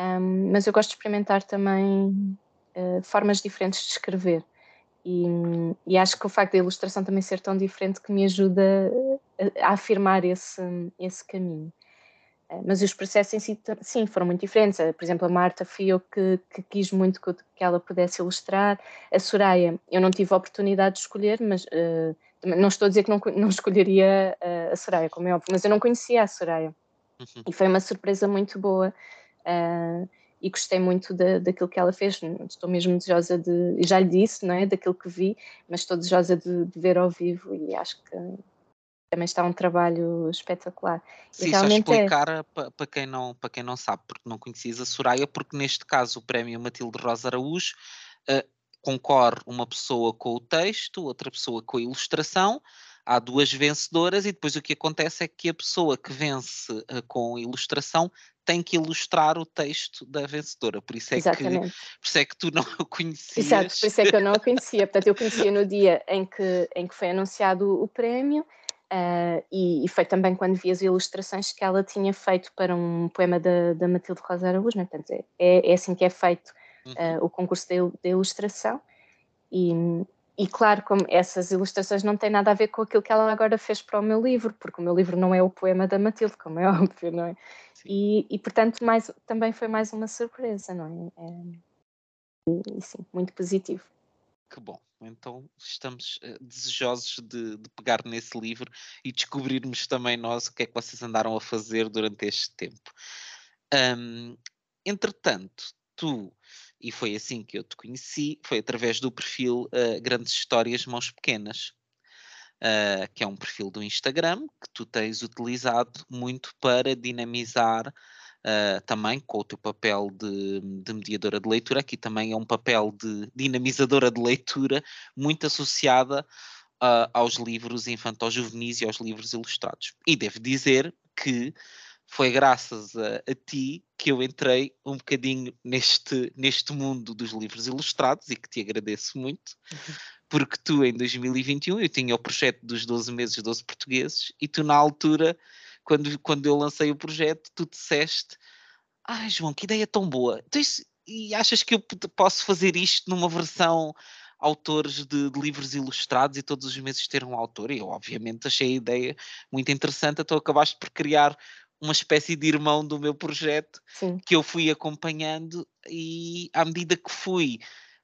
ehm, mas eu gosto de experimentar também uh, formas diferentes de escrever. E, e, acho que o facto da ilustração também ser tão diferente que me ajuda a, a afirmar esse, esse caminho. Uh, mas os processos em si, sim, foram muito diferentes. Uh, por exemplo, a Marta fui eu que, que quis muito que, que, ela pudesse ilustrar. A Soraya, eu não tive a oportunidade de escolher, mas não estou a dizer que não, não escolheria a Soraya, como é óbvio, mas eu não conhecia a Soraya. Uhum. E foi uma surpresa muito boa. Uh, e gostei muito daquilo que ela fez. Estou mesmo desejosa de, já lhe disse, não é? Daquilo que vi, mas estou desejosa de, de ver ao vivo e acho que também está um trabalho espetacular. Sim, só é explicar é... para quem, não, para quem não sabe, porque não conhecias a Soraya, porque neste caso o prémio Matilde Rosa Araújo uh, concorre uma pessoa com o texto, outra pessoa com a ilustração, há duas vencedoras e depois o que acontece é que a pessoa que vence uh, com a ilustração tem que ilustrar o texto da vencedora, por isso é, Exatamente. que, por isso é que tu não a conhecias. Exato, por isso é que eu não a conhecia, portanto eu conhecia no dia em que, em que foi anunciado o prémio uh, e, e, foi também quando vi as ilustrações que ela tinha feito para um poema da, da Matilde Rosa Araújo, né? portanto é, é assim que é feito uhum. uh, o concurso de, de ilustração. E, e, claro, como essas ilustrações não têm nada a ver com aquilo que ela agora fez para o meu livro, porque o meu livro não é o poema da Matilde, como é óbvio, não é? E, e, portanto, mais, também foi mais uma surpresa, não é? é e, sim, muito positivo. Que bom. Então estamos uh, desejosos de, de, pegar nesse livro e descobrirmos também nós o que é que vocês andaram a fazer durante este tempo. Um, entretanto, tu, e foi assim que eu te conheci, foi através do perfil uh, Grandes Histórias Mãos Pequenas, uh, que é um perfil do Instagram que tu tens utilizado muito para dinamizar Uh, também com o teu papel de, de, mediadora de leitura, aqui também é um papel de dinamizadora de leitura muito associada uh, aos livros infantil-juvenis e aos livros ilustrados. E devo dizer que foi graças a, a, ti que eu entrei um bocadinho neste, neste mundo dos livros ilustrados e que te agradeço muito, uhum. porque tu em 2021 eu tinha o projeto dos 12 meses, 12 portugueses, e tu na altura, quando, quando eu lancei o projeto, tu disseste, ai João, que ideia tão boa, então, isso, e achas que eu posso fazer isto numa versão autores de, de, livros ilustrados e todos os meses ter um autor. E eu, obviamente, achei a ideia muito interessante. Então, acabaste por criar uma espécie de irmão do meu projeto Sim. que eu fui acompanhando e à medida que fui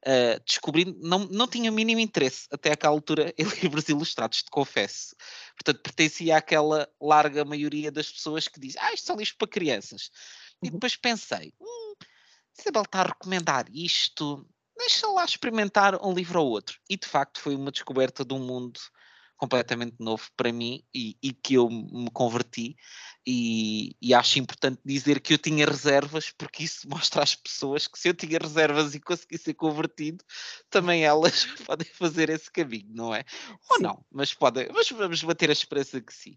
uh, descobrindo, não, não tinha o mínimo interesse até aquela altura em livros ilustrados, te confesso. Portanto, pertencia àquela larga maioria das pessoas que dizem, ah, isto são livros para crianças. Uhum. E depois pensei, hum, Isabel está a recomendar isto, deixa lá experimentar um livro ou outro. E de facto foi uma descoberta de um mundo completamente novo para mim e, e que eu me converti e, e, acho importante dizer que eu tinha reservas porque isso mostra às pessoas que se eu tinha reservas e consegui ser convertido também elas podem fazer esse caminho, não é? Ou sim. não, mas podem, mas vamos bater a esperança que sim.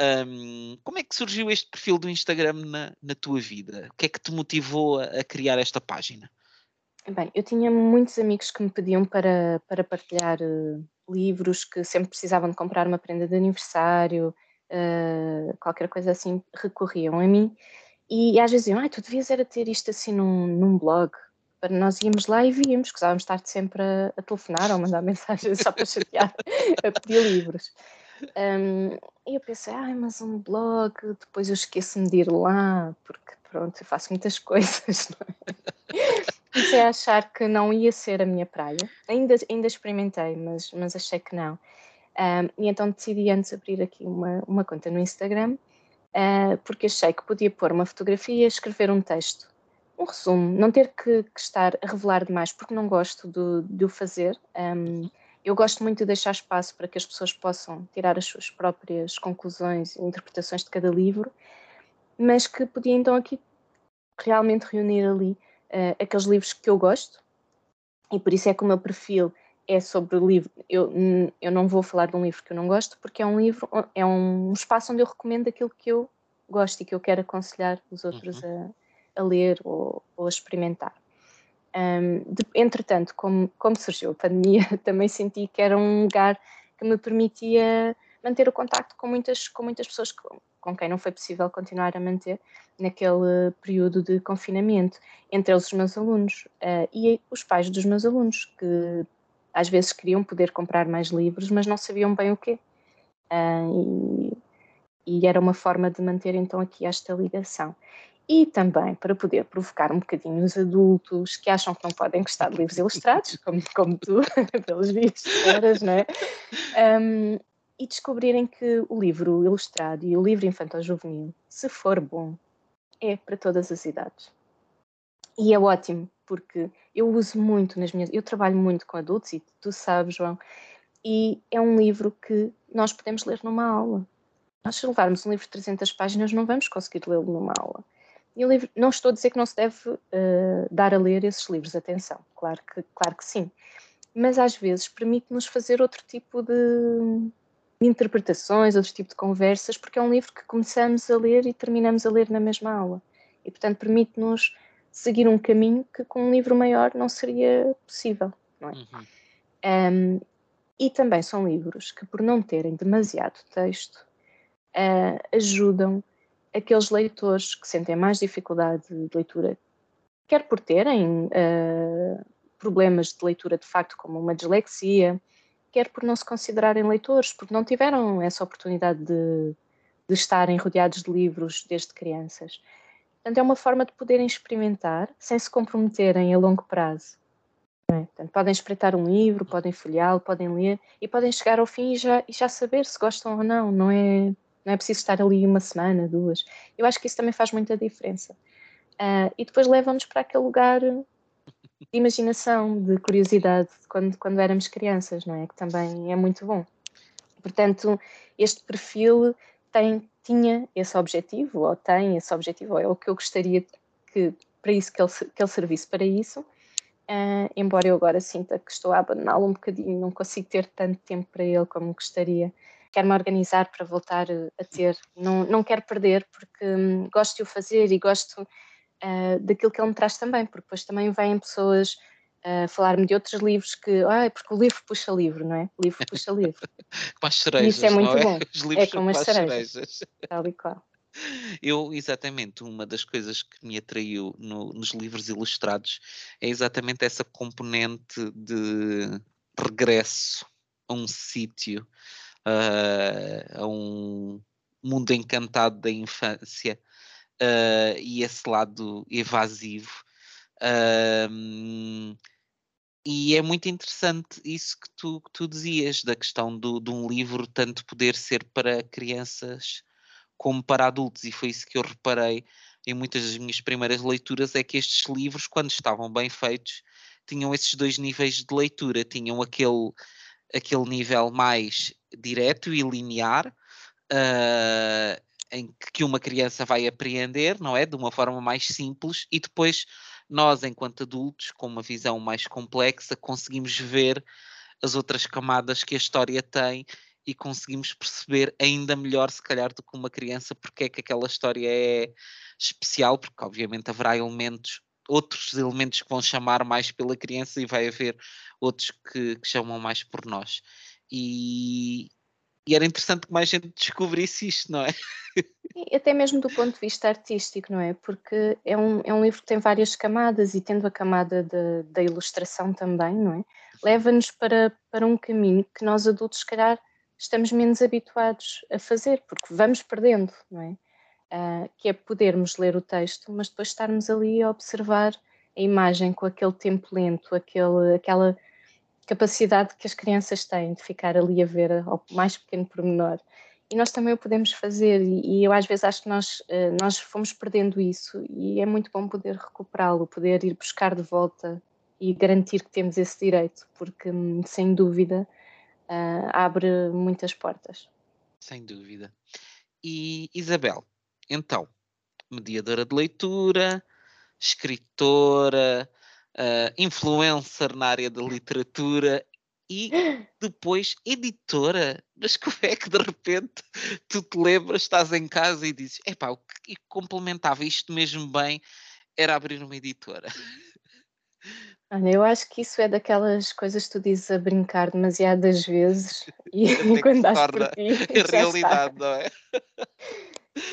Um, como é que surgiu este perfil do Instagram na, na tua vida? O que é que te motivou a, a criar esta página? Bem, eu tinha muitos amigos que me pediam para, para partilhar uh, livros, que sempre precisavam de comprar uma prenda de aniversário, uh, qualquer coisa assim, recorriam a mim. E, às vezes diziam, ah, tu devias era ter isto assim num, num blog. Nós íamos lá e víamos, gostávamos de estar sempre a, a telefonar ou mandar mensagens só para chatear, a pedir livros. Um, e eu pensei, ai, mas um blog, depois eu esqueço-me de ir lá, porque pronto, eu faço muitas coisas, não é? Comecei a achar que não ia ser a minha praia. Ainda, ainda experimentei, mas, mas achei que não. Um, e então decidi antes abrir aqui uma, uma conta no Instagram, uh, porque achei que podia pôr uma fotografia, escrever um texto, um resumo, não ter que, que estar a revelar demais, porque não gosto de, de o fazer. Um, eu gosto muito de deixar espaço para que as pessoas possam tirar as suas próprias conclusões e interpretações de cada livro, mas que podia então aqui realmente reunir ali uh, aqueles livros que eu gosto, e por isso é que o meu perfil é sobre o livro. Eu, eu não vou falar de um livro que eu não gosto, porque é um livro, é um espaço onde eu recomendo aquilo que eu gosto e que eu quero aconselhar os outros uhum. a, a, ler ou, ou a experimentar. Um, de, entretanto, como, como surgiu a pandemia, também senti que era um lugar que me permitia manter o contacto com muitas, com muitas pessoas com, com quem não foi possível continuar a manter naquele período de confinamento, entre eles os meus alunos uh, e os pais dos meus alunos, que às vezes queriam poder comprar mais livros, mas não sabiam bem o quê. Uh, e, e, era uma forma de manter então aqui esta ligação. E também para poder provocar um bocadinho os adultos que acham que não podem gostar de livros ilustrados, como, como tu, pelos vistos, eras, não é? Um, e descobrirem que o livro ilustrado e o livro infantil-juvenil, se for bom, é para todas as idades. E é ótimo, porque eu uso muito nas minhas. Eu trabalho muito com adultos, e tu sabes, João, e é um livro que nós podemos ler numa aula. Nós, se levarmos um livro de 300 páginas, não vamos conseguir lê-lo numa aula. E o livro, não estou a dizer que não se deve uh, dar a ler esses livros, atenção, claro que, claro que sim. Mas às vezes permite-nos fazer outro tipo de, interpretações, outro tipo de conversas, porque é um livro que começamos a ler e terminamos a ler na mesma aula. E, portanto, permite-nos seguir um caminho que com um livro maior não seria possível. Não é? Uhum. Um, e também são livros que, por não terem demasiado texto, uh, ajudam aqueles leitores que sentem mais dificuldade de leitura, quer por terem uh, problemas de leitura de facto, como uma dislexia, quer por não se considerarem leitores, porque não tiveram essa oportunidade de, de estarem rodeados de livros desde crianças. Portanto, é uma forma de poderem experimentar sem se comprometerem a longo prazo. É? Portanto, podem espreitar um livro, podem folheá-lo, podem ler e podem chegar ao fim e já, e já saber se gostam ou não. Não é, não é preciso estar ali uma semana, duas. Eu acho que isso também faz muita diferença. uh, e depois levam-nos para aquele lugar de imaginação, de curiosidade, quando, quando éramos crianças, não é? Que também é muito bom. Portanto, este perfil tem, tinha esse objetivo, ou tem esse objetivo, ou é o que eu gostaria que, para isso, que ele, que ele servisse para isso, uh, embora eu agora sinta que estou a abandoná-lo um bocadinho, não consigo ter tanto tempo para ele como gostaria. Quero-me organizar para voltar a ter, não, não quero perder, porque hum, gosto de o fazer e gosto uh, daquilo que ele me traz também, porque depois também vêm pessoas a falar-me de outros livros que, ah, porque o livro puxa livro, não é? O livro puxa livro. com as cerejas, Isso é muito é? bom. Os livros é como as cerejas. cerejas. Tal e qual. Eu, exatamente, uma das coisas que me atraiu no, nos livros ilustrados é exatamente essa componente de regresso a um sítio, uh, a um mundo encantado da infância uh, e esse lado evasivo. E é muito interessante isso que tu, que tu dizias, da questão do, de um livro tanto poder ser para crianças como para adultos, e foi isso que eu reparei em muitas das minhas primeiras leituras, é que estes livros, quando estavam bem feitos, tinham esses dois níveis de leitura, tinham aquele, aquele nível mais direto e linear, uh, em que uma criança vai apreender, não é? De uma forma mais simples, e depois nós, enquanto adultos, com uma visão mais complexa, conseguimos ver as outras camadas que a história tem e conseguimos perceber ainda melhor, se calhar, do que uma criança, porque é que aquela história é especial, porque obviamente haverá elementos, outros elementos que vão chamar mais pela criança e vai haver outros que, que chamam mais por nós. E, e era interessante que mais gente descobrisse isto, não é? E até mesmo do ponto de vista artístico, não é? Porque é um, é um livro que tem várias camadas e tendo a camada da ilustração também, não é? Leva-nos para, para um caminho que nós adultos, se calhar, estamos menos habituados a fazer, porque vamos perdendo, não é? Uh, que é podermos ler o texto, mas depois estarmos ali a observar a imagem com aquele tempo lento, aquele, aquela capacidade que as crianças têm de ficar ali a ver ao mais pequeno pormenor. E nós também o podemos fazer, e, eu às vezes acho que nós, uh, nós fomos perdendo isso, e é muito bom poder recuperá-lo, poder ir buscar de volta e garantir que temos esse direito, porque hum, sem dúvida uh, abre muitas portas. Sem dúvida. E Isabel, então, mediadora de leitura, escritora, uh, influencer na área da literatura e depois editora. Mas como é que de repente tu te lembras, estás em casa e dizes: epá, o que complementava isto mesmo bem era abrir uma editora? Olha, eu acho que isso é daquelas coisas que tu dizes a brincar demasiadas vezes e, quando dás por ti. É realidade, não é?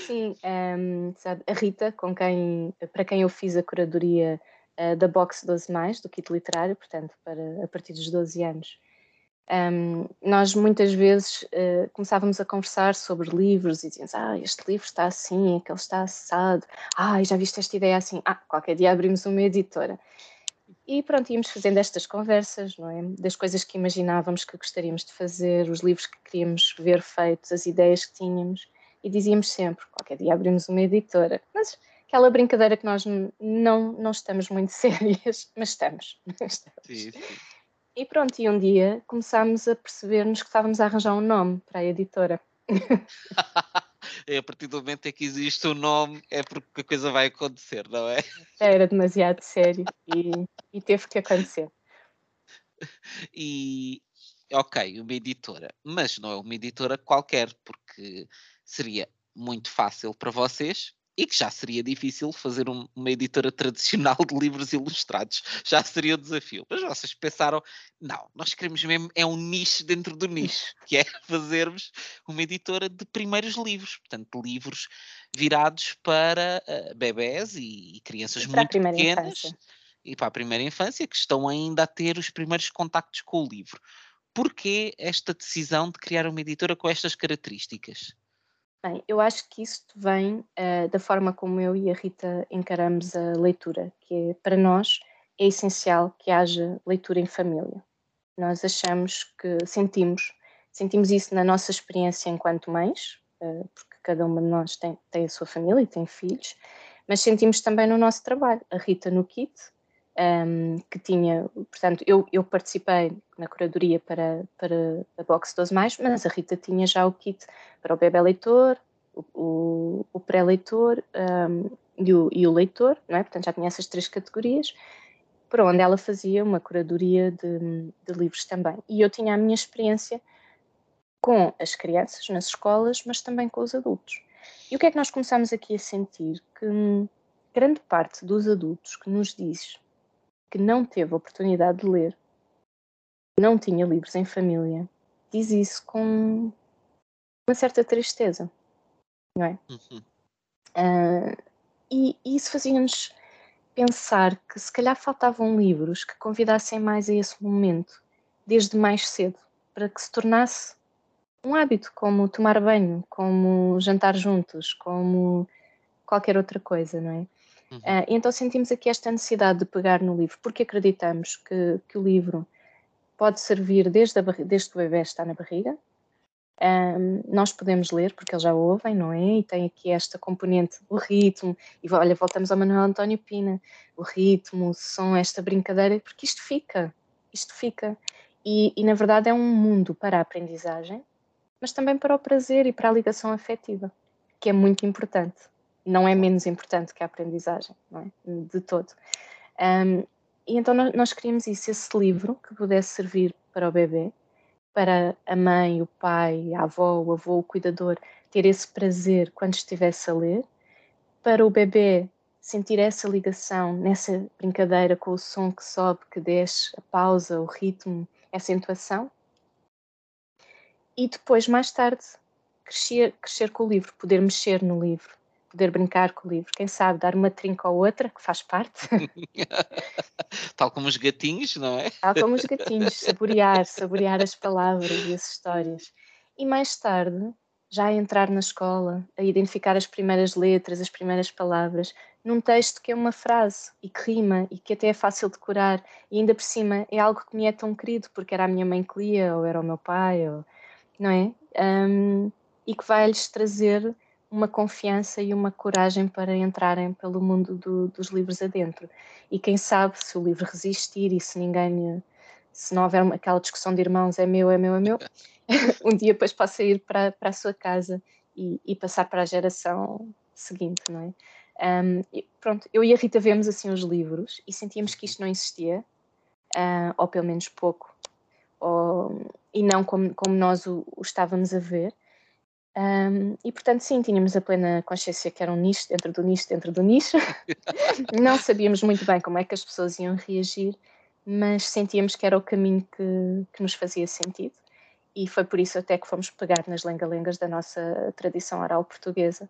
Sim, um, sabe, a Rita, com quem, para quem eu fiz a curadoria uh, da Box 12, do kit literário, portanto, para, a partir dos 12 anos, um, nós muitas vezes uh, começávamos a conversar sobre livros e dizíamos: Ah, este livro está assim, aquele está assado, ah, já viste esta ideia assim, ah, qualquer dia abrimos uma editora. E pronto, íamos fazendo estas conversas, não é? Das coisas que imaginávamos que gostaríamos de fazer, os livros que queríamos ver feitos, as ideias que tínhamos, e dizíamos sempre: qualquer dia abrimos uma editora. Mas aquela brincadeira que nós não, não estamos muito sérias, mas estamos. estamos. Sim, sim. E pronto, e um dia começámos a perceber-nos que estávamos a arranjar um nome para a editora. é a partir do momento em que existe o um nome, é porque a coisa vai acontecer, não é? Era demasiado sério e, e teve que acontecer. E, ok, uma editora, mas não é uma editora qualquer, porque seria muito fácil para vocês e que já seria difícil fazer um, uma editora tradicional de livros ilustrados. Já seria o um desafio. Mas vocês pensaram, não, nós queremos mesmo, é um nicho dentro do nicho, que é fazermos uma editora de primeiros livros, portanto, livros virados para uh, bebés e, e crianças e muito pequenas infância. e para a primeira infância, que estão ainda a ter os primeiros contactos com o livro. Porquê esta decisão de criar uma editora com estas características? Bem, eu acho que isso vem uh, da forma como eu e a Rita encaramos a leitura, que é, para nós é essencial que haja leitura em família. Nós achamos que sentimos, sentimos isso na nossa experiência enquanto mães, uh, porque cada uma de nós tem, tem a sua família e tem filhos, mas sentimos também no nosso trabalho. A Rita no kit, um, que tinha, portanto, eu, eu participei na curadoria para, para a Box 12, mas a Rita tinha já o kit para o bebê leitor, o, o, o pré-leitor um, e, o, e o leitor, não é? portanto já tinha essas três categorias, para onde ela fazia uma curadoria de, de livros também. E eu tinha a minha experiência com as crianças nas escolas, mas também com os adultos. E o que é que nós começamos aqui a sentir? Que hum, grande parte dos adultos que nos diz que não teve oportunidade de ler, não tinha livros em família, diz isso com uma certa tristeza, não é? Uhum. Uh, e, e isso fazia-nos pensar que se calhar faltavam livros que convidassem mais a esse momento, desde mais cedo, para que se tornasse um hábito, como tomar banho, como jantar juntos, como qualquer outra coisa, não é? Uhum. Uh, então sentimos aqui esta necessidade de pegar no livro, porque acreditamos que, que o livro pode servir desde, a, desde que o bebê está na barriga. Um, nós podemos ler, porque eles já ouvem, não é? E tem aqui esta componente, o ritmo, e olha, voltamos ao Manuel António Pina, o ritmo, o som, esta brincadeira, porque isto fica, isto fica. E, e na verdade é um mundo para a aprendizagem, mas também para o prazer e para a ligação afetiva, que é muito importante não é menos importante que a aprendizagem, não é? De todo. Um, e então nós queríamos isso, esse livro que pudesse servir para o bebê, para a mãe, o pai, a avó, o avô, o cuidador ter esse prazer quando estivesse a ler, para o bebê sentir essa ligação nessa brincadeira com o som que sobe, que desce, a pausa, o ritmo, essa intuação. E depois, mais tarde, crescer, crescer com o livro, poder mexer no livro, poder brincar com o livro, quem sabe dar uma trinca ou outra, que faz parte. Tal como os gatinhos, não é? Tal como os gatinhos, saborear, saborear as palavras e as histórias. E mais tarde, já a entrar na escola, a identificar as primeiras letras, as primeiras palavras, num texto que é uma frase e que rima e que até é fácil de curar, e ainda por cima é algo que me é tão querido, porque era a minha mãe que lia, ou era o meu pai, ou, não é? Um, e que vai-lhes trazer uma confiança e uma coragem para entrarem pelo mundo do, dos livros adentro. E quem sabe se o livro resistir e se ninguém, se não houver aquela discussão de irmãos, é meu, é meu, é meu, um dia depois possa ir para, para a sua casa e, e passar para a geração seguinte, não é? Um, pronto, eu e a Rita vemos assim os livros e sentíamos que isto não existia, uh, ou pelo menos pouco, ou, e não como, como nós o, o estávamos a ver. Um, e portanto, sim, tínhamos a plena consciência que era um nicho dentro do nicho dentro do nicho. não sabíamos muito bem como é que as pessoas iam reagir, mas sentíamos que era o caminho que, que nos fazia sentido. E foi por isso até que fomos pegar nas lenga-lengas da nossa tradição oral portuguesa,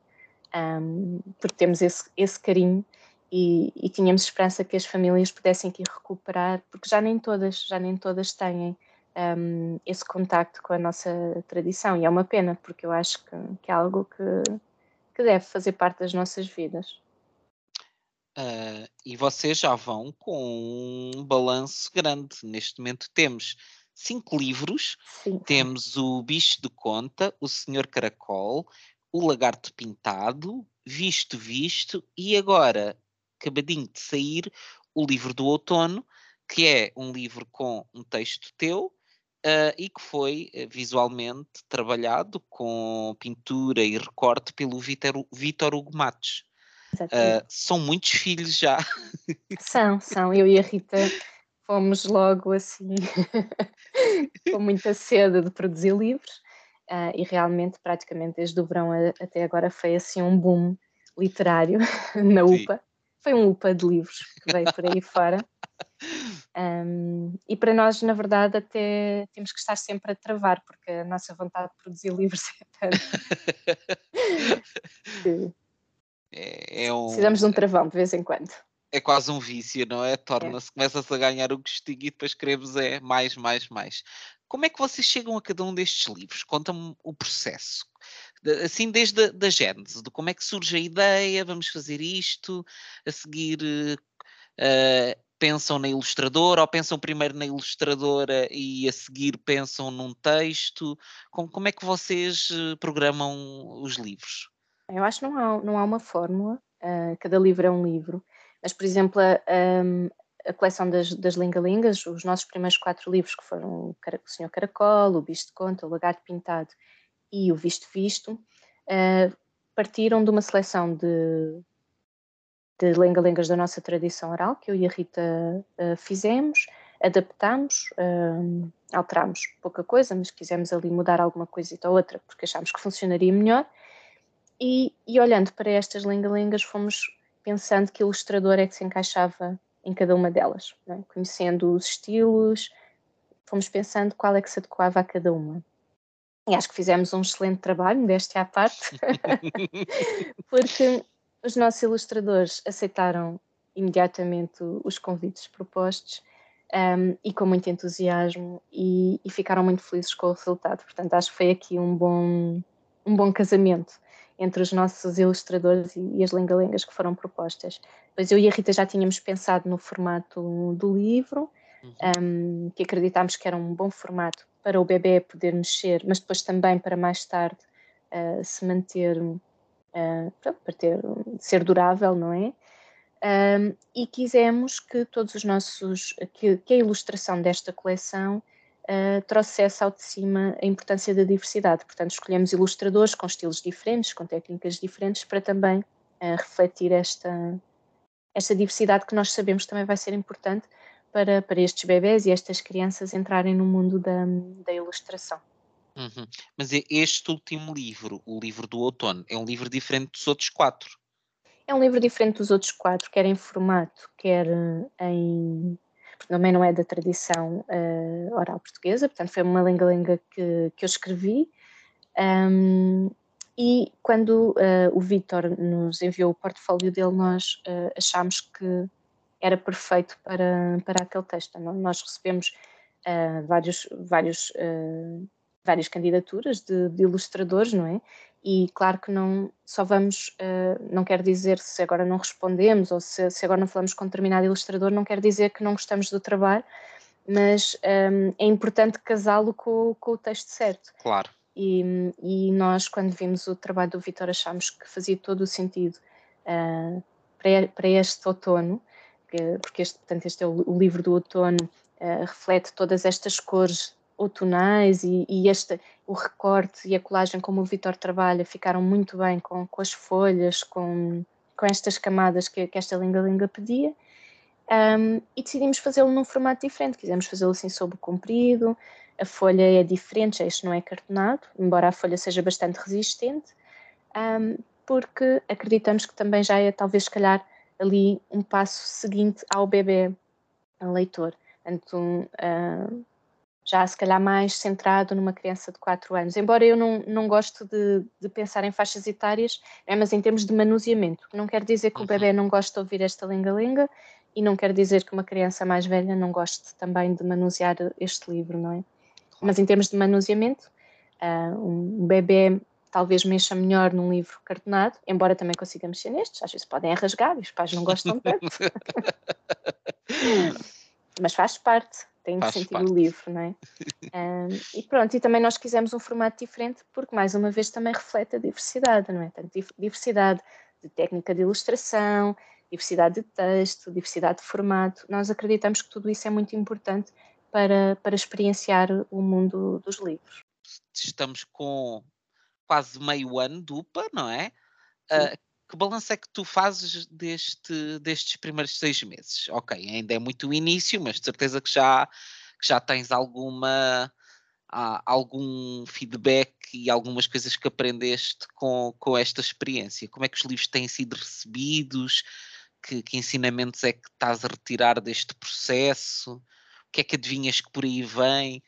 um, porque temos esse, esse carinho e, e, tínhamos esperança que as famílias pudessem aqui recuperar, porque já nem todas, já nem todas têm um, esse contacto com a nossa tradição. E é uma pena, porque eu acho que, que é algo que, que deve fazer parte das nossas vidas. Uh, e vocês já vão com um balanço grande. Neste momento temos cinco livros. Sim. Temos o Bicho de Conta, o Senhor Caracol, o Lagarto Pintado, Visto Visto e agora, acabadinho de sair, o livro do outono, que é um livro com um texto teu, uh, e que foi uh, visualmente trabalhado com pintura e recorte pelo Vítor Hugo Matos. Uh, são muitos filhos já. São, são. Eu e a Rita fomos logo assim, com muita sede de produzir livros. Uh, e realmente, praticamente desde o verão a, até agora, foi assim um boom literário na UPA. Sim. Foi um UPA de livros que veio por aí fora. Um, e para nós, na verdade, até temos que estar sempre a travar, porque a nossa vontade de produzir livros é tanto. é, é um, Precisamos de um travão de vez em quando. É quase um vício, não é? Torna-se, é. começa-se a ganhar o gostinho e depois queremos é mais, mais, mais. Como é que vocês chegam a cada um destes livros? Conta-me o processo. Assim, desde a da gênese, de como é que surge a ideia, vamos fazer isto, a seguir uh, pensam na ilustradora ou pensam primeiro na ilustradora e a seguir pensam num texto? Como, como é que vocês eh, programam os livros? Eu acho que não há, não há uma fórmula. uh, cada livro é um livro, mas, por exemplo, a, a, coleção das, das Lingalingas, os nossos primeiros quatro livros, que foram o Senhor Caracol, o Bicho de Conta, o Lagarto Pintado e o Visto Visto, uh, partiram de uma seleção de, de lenga-lengas da nossa tradição oral, que eu e a Rita uh, fizemos, adaptámos, uh, alterámos pouca coisa, mas quisemos ali mudar alguma coisa ou outra, porque achámos que funcionaria melhor. E, e olhando para estas lenga-lengas, fomos pensando que ilustrador é que se encaixava em cada uma delas, é? conhecendo os estilos, fomos pensando qual é que se adequava a cada uma. E acho que fizemos um excelente trabalho, deste à parte, porque os nossos ilustradores aceitaram imediatamente os convites propostos um, e com muito entusiasmo e, e, ficaram muito felizes com o resultado. Portanto, acho que foi aqui um bom, um bom casamento entre os nossos ilustradores e, e as lengalengas que foram propostas. Pois eu e a Rita já tínhamos pensado no formato do livro, uhum. um, que acreditámos que era um bom formato para o bebê poder mexer, mas depois também para mais tarde uh, se manter, uh, para ter, ser durável, não é? Um, e quisemos que todos os nossos, que, que a ilustração desta coleção uh, trouxesse ao de cima a importância da diversidade. Portanto, escolhemos ilustradores com estilos diferentes, com técnicas diferentes, para também uh, refletir esta, esta diversidade que nós sabemos também vai ser importante para, para estes bebés e estas crianças entrarem no mundo da, da ilustração. Uhum. Mas este último livro, o livro do outono, é um livro diferente dos outros quatro. É um livro diferente dos outros quatro, quer em formato, quer em também não é da tradição uh, oral portuguesa, portanto foi uma lenga-lenga que, que eu escrevi. Um, e quando uh, o Vítor nos enviou o portfólio dele, nós uh, achámos que era perfeito para, para aquele texto. Nós recebemos vários, vários, várias candidaturas de, de, ilustradores, não é? E claro que não só vamos, uh, não quer dizer se agora não respondemos ou se, se, agora não falamos com determinado ilustrador, não quer dizer que não gostamos do trabalho, mas um, ehm, é importante casá-lo com, com, o texto certo. Claro. E, e, nós, quando vimos o trabalho do Vitor, achámos que fazia todo o sentido uh, para, para, este outono, que, porque este, portanto, este é o, o livro do outono, uh, reflete todas estas cores outonais e, e este, o recorte e a colagem como o Vitor trabalha ficaram muito bem com, com as folhas, com, com estas camadas que, que esta linga-linga pedia. Um, e decidimos fazê-lo num formato diferente, quisemos fazê-lo assim sob o comprido, a folha é diferente, este não é cartonado, embora a folha seja bastante resistente, um, porque acreditamos que também já é talvez se calhar ali um passo seguinte ao bebê leitor. Portanto, um, já se calhar mais centrado numa criança de 4 anos. Embora eu não, não gosto de, de pensar em faixas etárias, é, mas em termos de manuseamento. Não quer dizer que uhum. o bebê não goste de ouvir esta lenga-lenga e não quer dizer que uma criança mais velha não goste também de manusear este livro, não é? Mas em termos de manuseamento, uh, um bebê talvez mexa melhor num livro cartonado, embora também consiga mexer nestes, às vezes podem rasgar e os pais não gostam tanto. mas faz parte tem de sentir parte. o livro, não é? um, e pronto, e também nós quisemos um formato diferente porque, mais uma vez, também reflete a diversidade, não é? Tanto diversidade de técnica de ilustração, diversidade de texto, diversidade de formato. Nós acreditamos que tudo isso é muito importante para, para experienciar o mundo dos livros. Estamos com quase meio ano de UPA, não é? Uh, que balanço é que tu fazes deste, destes primeiros seis meses? Ok, ainda é muito o início, mas de certeza que já, que já tens alguma, ah, algum feedback e algumas coisas que aprendeste com, com esta experiência. Como é que os livros têm sido recebidos? Que, que ensinamentos é que estás a retirar deste processo? O que é que adivinhas que por aí vem?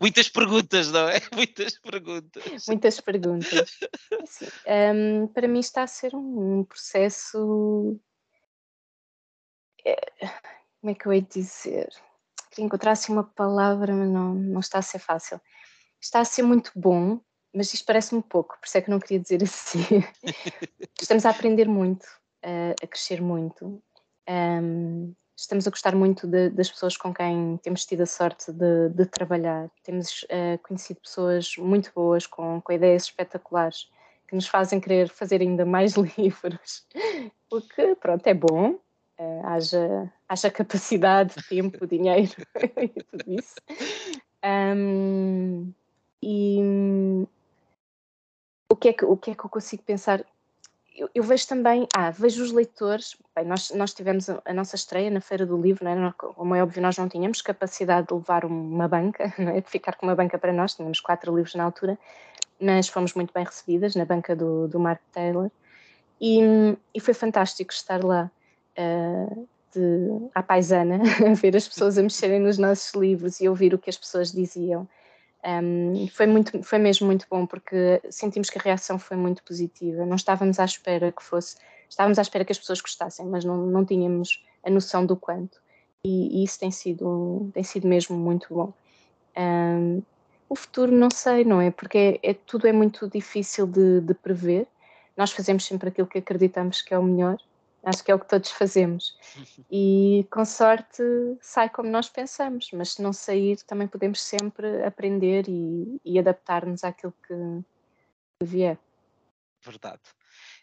Muitas perguntas, não é? Muitas perguntas. Muitas perguntas. Assim, um, para mim está a ser um, processo. É, como é que eu hei de dizer? Queria encontrar assim uma palavra, mas não, não está a ser fácil. Está a ser muito bom, mas isto parece-me pouco, por isso é que não queria dizer assim. Estamos a aprender muito, a, a crescer muito. Um, estamos a gostar muito de, das pessoas com quem temos tido a sorte de, de trabalhar. Temos uh, conhecido pessoas muito boas, com, com, ideias espetaculares, que nos fazem querer fazer ainda mais livros, o que, pronto, é bom, uh, haja, haja capacidade, tempo, dinheiro e tudo isso. Um, e o que, é que, o que é que eu consigo pensar? Eu, eu, vejo também, ah, vejo os leitores, bem, nós, nós tivemos a, a, nossa estreia na Feira do Livro, não é? como é óbvio, nós não tínhamos capacidade de levar uma banca, não é? de ficar com uma banca para nós, tínhamos quatro livros na altura, mas fomos muito bem recebidas na banca do, do Mark Taylor e, e foi fantástico estar lá. Uh, de, à paisana, ver as pessoas a mexerem nos nossos livros e ouvir o que as pessoas diziam. Um, foi, muito, foi mesmo muito bom porque sentimos que a reação foi muito positiva. Não estávamos à espera que fosse, estávamos à espera que as pessoas gostassem, mas não, não tínhamos a noção do quanto. E, e isso tem sido, tem sido mesmo muito bom. Um, o futuro não sei, não é? Porque é, é tudo é muito difícil de, de prever. Nós fazemos sempre aquilo que acreditamos que é o melhor Acho que é o que todos fazemos. E com sorte sai como nós pensamos, mas se não sair, também podemos sempre aprender e, e adaptar-nos àquilo que, que vier. Verdade.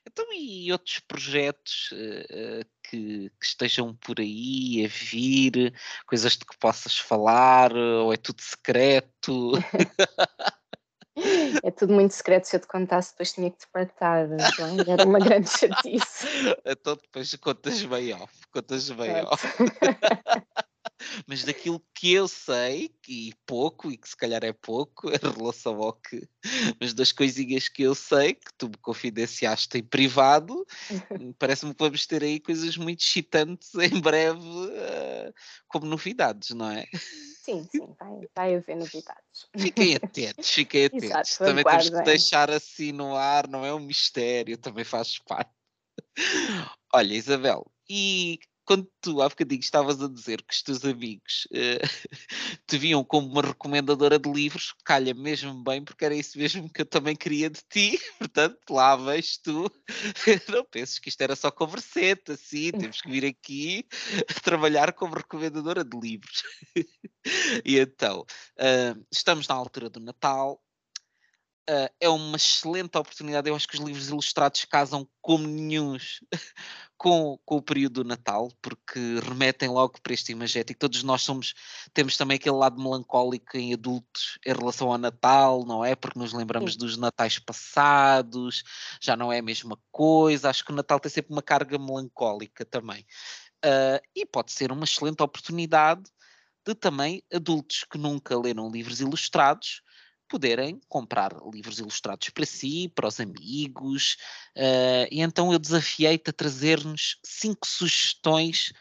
Então, e outros projetos uh, que, que, estejam por aí a vir, coisas de que possas falar, ou é tudo secreto? É tudo muito secreto. Se eu te contasse, depois tinha que te partar. João. Era uma grande chatice. Então depois contas bem off. Contas bem é. off. Mas daquilo que eu sei, e pouco, e que se calhar é pouco, em relação ao que. Mas das coisinhas que eu sei, que tu me confidenciaste em privado, parece-me que vamos ter aí coisas muito excitantes em breve, uh, como novidades, não é? Sim, sim, vai, vai haver novidades. Fiquem atentos, fiquem atentos. Exato, também temos que deixar assim no ar, não é um mistério, também faz parte. Olha, Isabel, e quando tu há bocadinho estavas a dizer que os teus amigos uh, te viam como uma recomendadora de livros, calha mesmo bem, porque era isso mesmo que eu também queria de ti. Portanto, lá vês tu. Não penses que isto era só converseta, assim, temos que vir aqui trabalhar como recomendadora de livros. e então, uh, estamos na altura do Natal, Uh, é uma excelente oportunidade. Eu acho que os livros ilustrados casam como nenhums com, com o período do Natal, porque remetem logo para este imagético. Todos nós somos, temos também aquele lado melancólico em adultos em relação ao Natal, não é? Porque nos lembramos Sim. dos Natais passados, já não é a mesma coisa. Acho que o Natal tem sempre uma carga melancólica também. Uh, e pode ser uma excelente oportunidade de também adultos que nunca leram livros ilustrados poderem comprar livros ilustrados para si, para os amigos, uh, e então eu desafiei-te a trazer-nos cinco sugestões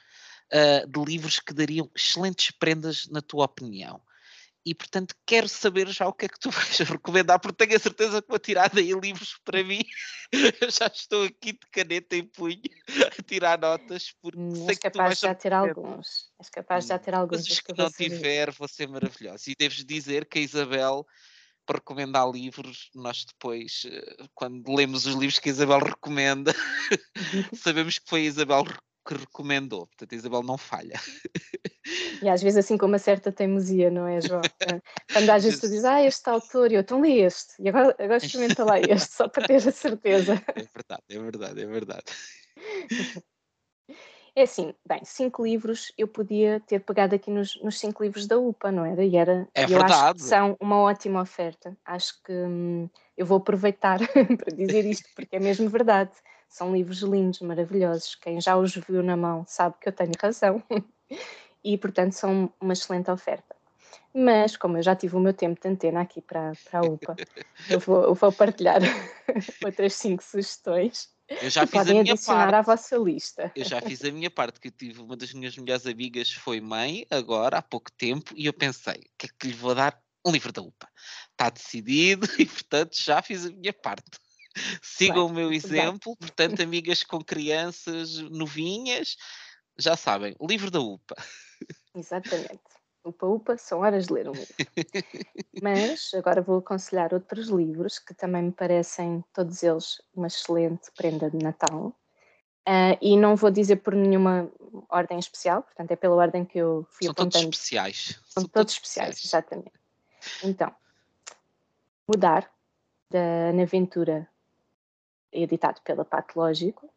uh, de livros que dariam excelentes prendas, na tua opinião. E portanto quero saber já o que é que tu vais recomendar, porque tenho a certeza que vou tirar daí livros para mim. Eu já estou aqui de caneta em punho a tirar notas, porque hum, sei és que capaz de já ter alguns. És capaz de já ter alguns. Mas que não tiver, vou ser maravilhoso. E deves dizer que a Isabel para recomendar livros, nós depois, eh, quando lemos os livros que a Isabel recomenda, sabemos que foi a Isabel que recomendou. Portanto, a Isabel não falha. E às vezes assim com uma certa teimosia, não é, João? Quando às vezes tu dizes, ah, este autor, eu então li este, e agora, agora experimenta lá este, só para ter a certeza. É verdade, é verdade, é verdade. É assim, bem, cinco livros eu podia ter pegado aqui nos, nos cinco livros da UPA, não era? E era, é eu verdade. acho que são uma ótima oferta. Acho que hum, eu vou aproveitar para dizer isto, porque é mesmo verdade. São livros lindos, maravilhosos. Quem já os viu na mão sabe que eu tenho razão. e, portanto, são uma excelente oferta. Mas, como eu já tive o meu tempo de antena aqui para, para a UPA, eu vou, eu vou partilhar outras cinco sugestões eu já fiz a minha adicionar parte. à vossa lista. Eu já fiz a minha parte, que eu tive uma das minhas melhores amigas foi mãe, agora, há pouco tempo, e eu pensei, o que é que lhe vou dar? Um livro da UPA. Está decidido e, portanto, já fiz a minha parte. Sigam o meu exemplo, portanto, amigas com crianças novinhas, já sabem, livro da UPA. Exatamente. Upa Upa, são horas de ler um livro. Mas agora vou aconselhar outros livros que também me parecem, todos eles, uma excelente prenda de Natal. Uh, e não vou dizer por nenhuma ordem especial, portanto é pela ordem que eu fui São apontando. todos especiais. São, São todos, especiais, especiais, exatamente. Então, Mudar, da Ana Ventura, editado pela Patológico,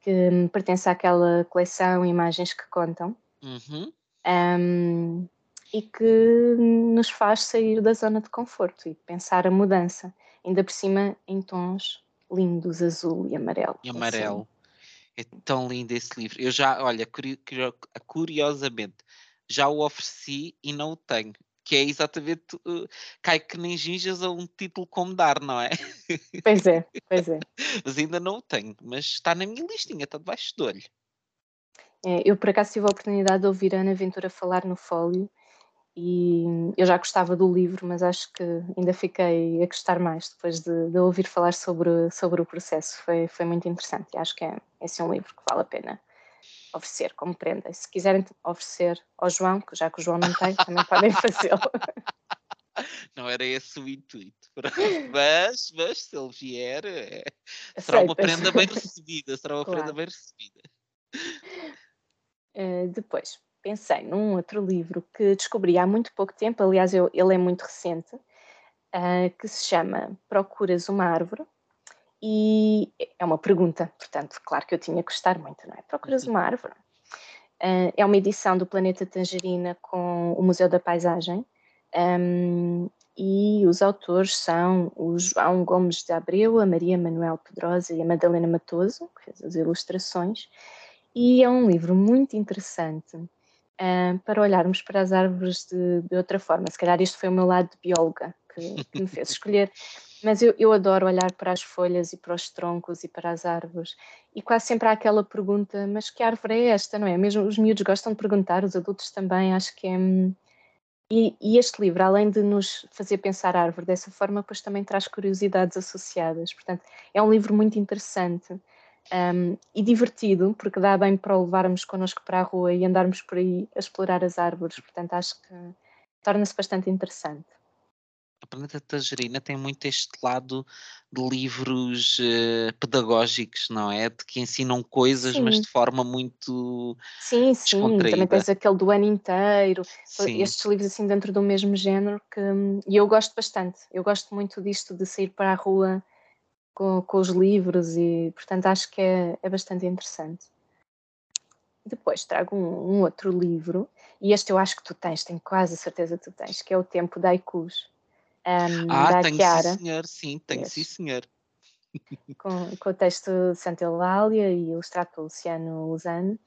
que pertence àquela coleção Imagens que Contam, Uhum. um, e que nos faz sair da zona de conforto e pensar a mudança, ainda por cima em tons lindos, azul e amarelo. E assim. amarelo. É tão lindo esse livro. Eu já, olha, curi- curio- curiosamente, já o ofereci e não o tenho. Que é exatamente uh, cai que nem ginjas a um título como dar, não é? Pois é, pois é. Mas ainda não o tenho. Mas está na minha listinha, está debaixo do olho. É, Eu, por acaso, tive a oportunidade de ouvir a Ana Ventura falar no Fólio e eu já gostava do livro, mas acho que ainda fiquei a gostar mais depois de, de ouvir falar sobre, sobre o processo. Foi, foi muito interessante e acho que é, é um livro que vale a pena oferecer como prenda. Se quiserem oferecer ao João, que já que o João não tem, também podem fazê-lo. Não era esse o intuito. Mas, mas se ele vier, é- será uma prenda bem recebida. Será uma prenda Claro. bem recebida. Uh, depois, pensei num outro livro que descobri há muito pouco tempo, aliás, eu- ele é muito recente, uh, que se chama Procuras uma Árvore. E é uma pergunta, portanto, claro que eu tinha que gostar muito, não é? Procuras uma árvore? Uh, é uma edição do Planeta Tangerina com o Museu da Paisagem. Um, e os autores são o João Gomes de Abreu, a Maria Manuel Pedrosa e a Madalena Matoso, que fez as ilustrações. E é um livro muito interessante ah, para olharmos para as árvores de, de outra forma. Se calhar este foi o meu lado de bióloga que, que me fez escolher, mas eu, eu adoro olhar para as folhas e para os troncos e para as árvores. E quase sempre há aquela pergunta: mas que árvore é esta? Não é? Mesmo os miúdos gostam de perguntar, os adultos também, acho que é. hum, E, e este livro, além de nos fazer pensar a árvore dessa forma, depois também traz curiosidades associadas. Portanto, é um livro muito interessante um, e divertido, porque dá bem para o levarmos connosco para a rua e andarmos por aí a explorar as árvores. Portanto, acho que torna-se bastante interessante. A Planeta Tangerina tem muito este lado de livros eh, pedagógicos, não é? De que ensinam coisas, mas Sim. de forma muito. Sim, sim, também tens aquele do ano inteiro, Sim, estes livros assim dentro do mesmo género que e eu gosto bastante. Eu gosto muito disto de sair para a rua com, com os livros e portanto acho que é, é bastante interessante. Depois trago um, um outro livro e este eu acho que tu tens, tenho quase a certeza que tu tens, que é o Tempo da Haikus, um, Ah, da tenho Chiara, sim, senhor. Sim, tenho sim, Vês? senhor. com, com o texto de Santa Eulália e ilustrado pelo Luciano Luzano.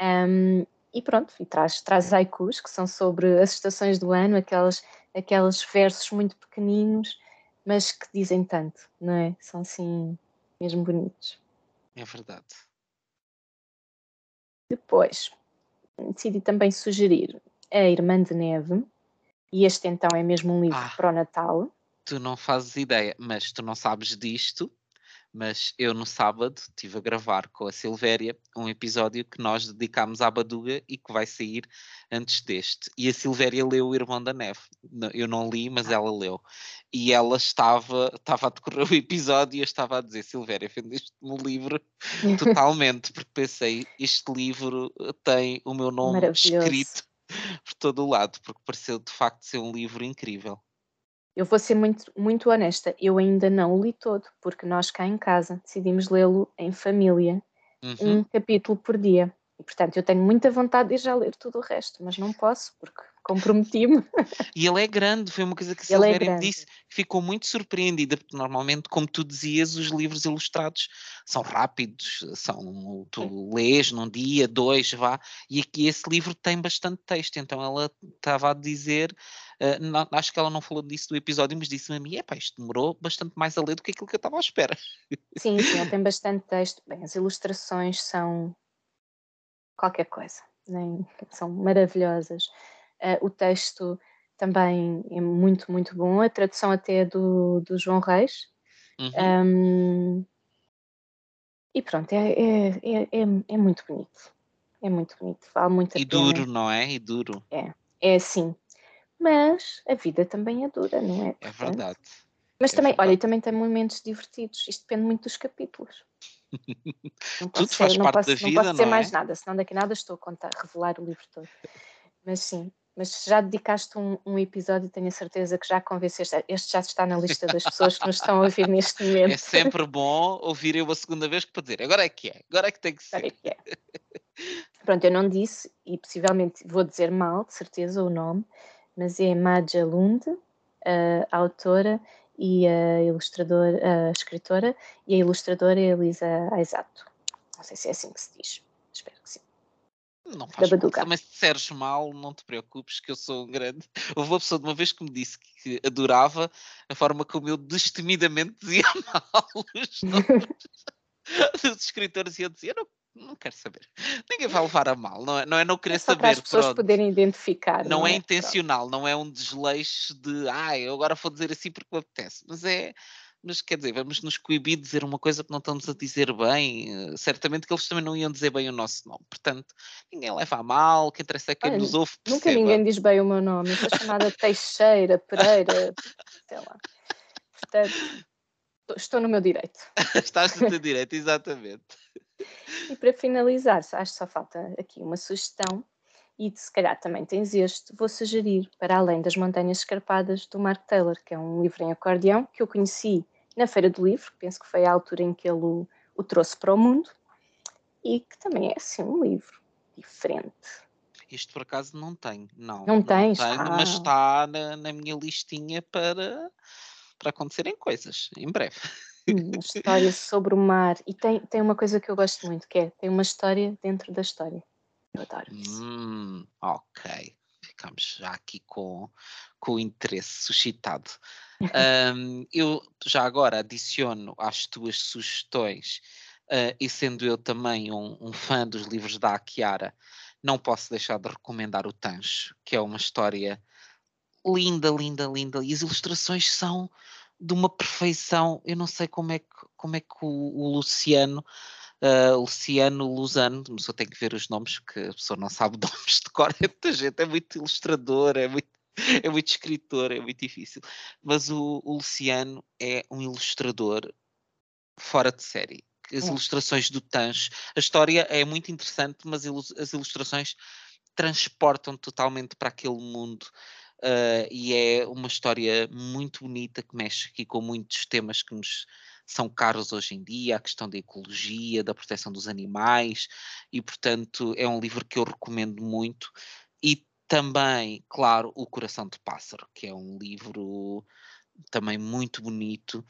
Um, e pronto, e traz, traz haikus, que são sobre as estações do ano, aquelas, aqueles versos muito pequeninos, mas que dizem tanto, não é? São assim, mesmo bonitos. É verdade. Depois, decidi também sugerir A Irmã de Neve, e este então é mesmo um livro Ah. para o Natal. Tu não fazes ideia, mas tu não sabes disto. Mas eu no sábado estive a gravar com a Silvéria um episódio que nós dedicámos à Baduga e que vai sair antes deste. E a Silvéria leu O Irmão da Neve. Eu não li, mas ela leu. E ela estava, estava a decorrer o episódio e eu estava a dizer: Silvéria, vendeste-me o livro totalmente, porque pensei: este livro tem o meu nome escrito por todo o lado, porque pareceu de facto ser um livro incrível. Eu vou ser muito, muito honesta, eu ainda não o li todo, porque nós cá em casa decidimos lê-lo em família, Uhum. um capítulo por dia. E portanto eu tenho muita vontade de ir já ler tudo o resto, mas não posso, porque comprometi-me. E ele é grande, foi uma coisa que a é Silvéria me grande. disse, ficou muito surpreendida, porque normalmente, como tu dizias, os livros ilustrados são rápidos, são tu lês num dia, dois, vá, e aqui esse livro tem bastante texto, então ela estava a dizer, eh, não- acho que ela não falou disso do episódio, mas disse-me a mim, epá, isto demorou bastante mais a ler do que aquilo que eu estava à espera. Sim, sim, ele tem bastante texto. Bem, as ilustrações são qualquer coisa, nem, são maravilhosas. Ah, o texto também é muito, muito bom. A tradução até é do, do João Reis. Uhum. Ahm, e pronto, é, é, é, é, é muito bonito. É muito bonito, vale muito a E pena. duro, não é? E duro, É assim. Mas a vida também é dura, não é? é Portanto, verdade. Mas é também, olha, verdade. e também tem momentos divertidos. Isto depende muito dos capítulos. Não Tudo faz ser, não parte posso, da não vida, posso dizer não é? mais nada, senão daqui a nada estou a contar, revelar o livro todo. Mas sim, mas já dedicaste um, um, episódio, tenho a certeza que já convenceste. Este já está na lista das pessoas que nos estão a ouvir neste momento. É sempre bom ouvirem uma segunda vez para dizer agora é que é, agora é que tem que ser. Agora é que é. Pronto, eu não disse, e possivelmente vou dizer mal, de certeza, o nome, mas é Maja Lund, a autora e a ilustradora, a escritora, e a ilustradora é Elisa Aisato. Não sei se é assim que se diz, espero que sim. Não faz mal. Também se disseres mal, não te preocupes, que eu sou um grande. Houve uma pessoa de uma vez que me disse que adorava a forma como eu destemidamente dizia mal os nomes dos escritores e eu dizia, não não quero saber. Ninguém vai levar a mal, não é, não é não querer é saber. Para as pessoas pronto. poderem identificar. Não, não é, é, intencional, não é um desleixo de ah, eu agora vou dizer assim porque me apetece. Mas é, mas quer dizer, vamos nos coibir de dizer uma coisa que não estamos a dizer bem. Eh, certamente que eles também não iam dizer bem o nosso nome. Portanto, ninguém leva a mal, que interessa é quem Olha, nos ouve. Perceba. Nunca ninguém diz bem o meu nome. Eu sou chamada Teixeira, Pereira, sei lá. Portanto, estou no meu direito. Estás no teu direito, exatamente. E para finalizar, acho que só falta aqui uma sugestão, e se calhar também tens este, vou sugerir Para Além das Montanhas Escarpadas, do Mark Taylor, que é um livro em acordeão que eu conheci na Feira do Livro, penso que foi a altura em que ele o, o trouxe para o mundo, e que também é assim um livro diferente. Isto por acaso não tenho, não. Não tens? Não tenho, ah. mas está na, na minha listinha para, para acontecerem coisas, em breve uma história sobre o mar. E tem, tem uma coisa que eu gosto muito, que é tem uma história dentro da história. Eu adoro isso. Hum, ok. Ficamos já aqui com, com o interesse suscitado. um, eu já agora adiciono às tuas sugestões, uh, e sendo eu também um, um, fã dos livros da Akiara, não posso deixar de recomendar o Tancho, que é uma história linda, linda, linda, e as ilustrações são de uma perfeição. Eu não sei como é que, como é que o, o Luciano, uh, Luciano Luzano, só tem que ver os nomes, porque a pessoa não sabe nomes de cor, é muita gente, é muito ilustrador, é muito, é muito escritor, é muito difícil. Mas o, o Luciano é um ilustrador fora de série. As é. ilustrações do Tancho, a história é muito interessante, mas as ilustrações transportam totalmente para aquele mundo Uh, e é uma história muito bonita que mexe aqui com muitos temas que nos são caros hoje em dia, a questão da ecologia, da proteção dos animais, e portanto é um livro que eu recomendo muito. E também, claro, O Coração de Pássaro, que é um livro também muito bonito.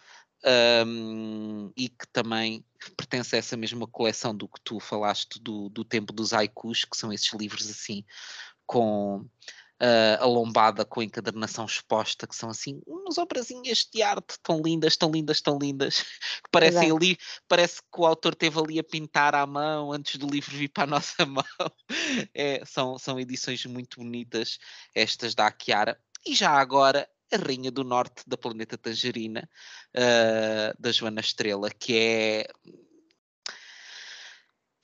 Um, e que também pertence a essa mesma coleção do que tu falaste do, do tempo dos haikus, que são esses livros assim com uh, a lombada com a encadernação exposta, que são assim umas obrazinhas de arte tão lindas, tão lindas, tão lindas, que parecem Exato. ali, parece que o autor teve ali a pintar à mão antes do livro vir para a nossa mão. É, são, são edições muito bonitas, estas da Akiara. E já agora, a Rainha do Norte da Planeta Tangerina, uh, da Joana Estrela, que é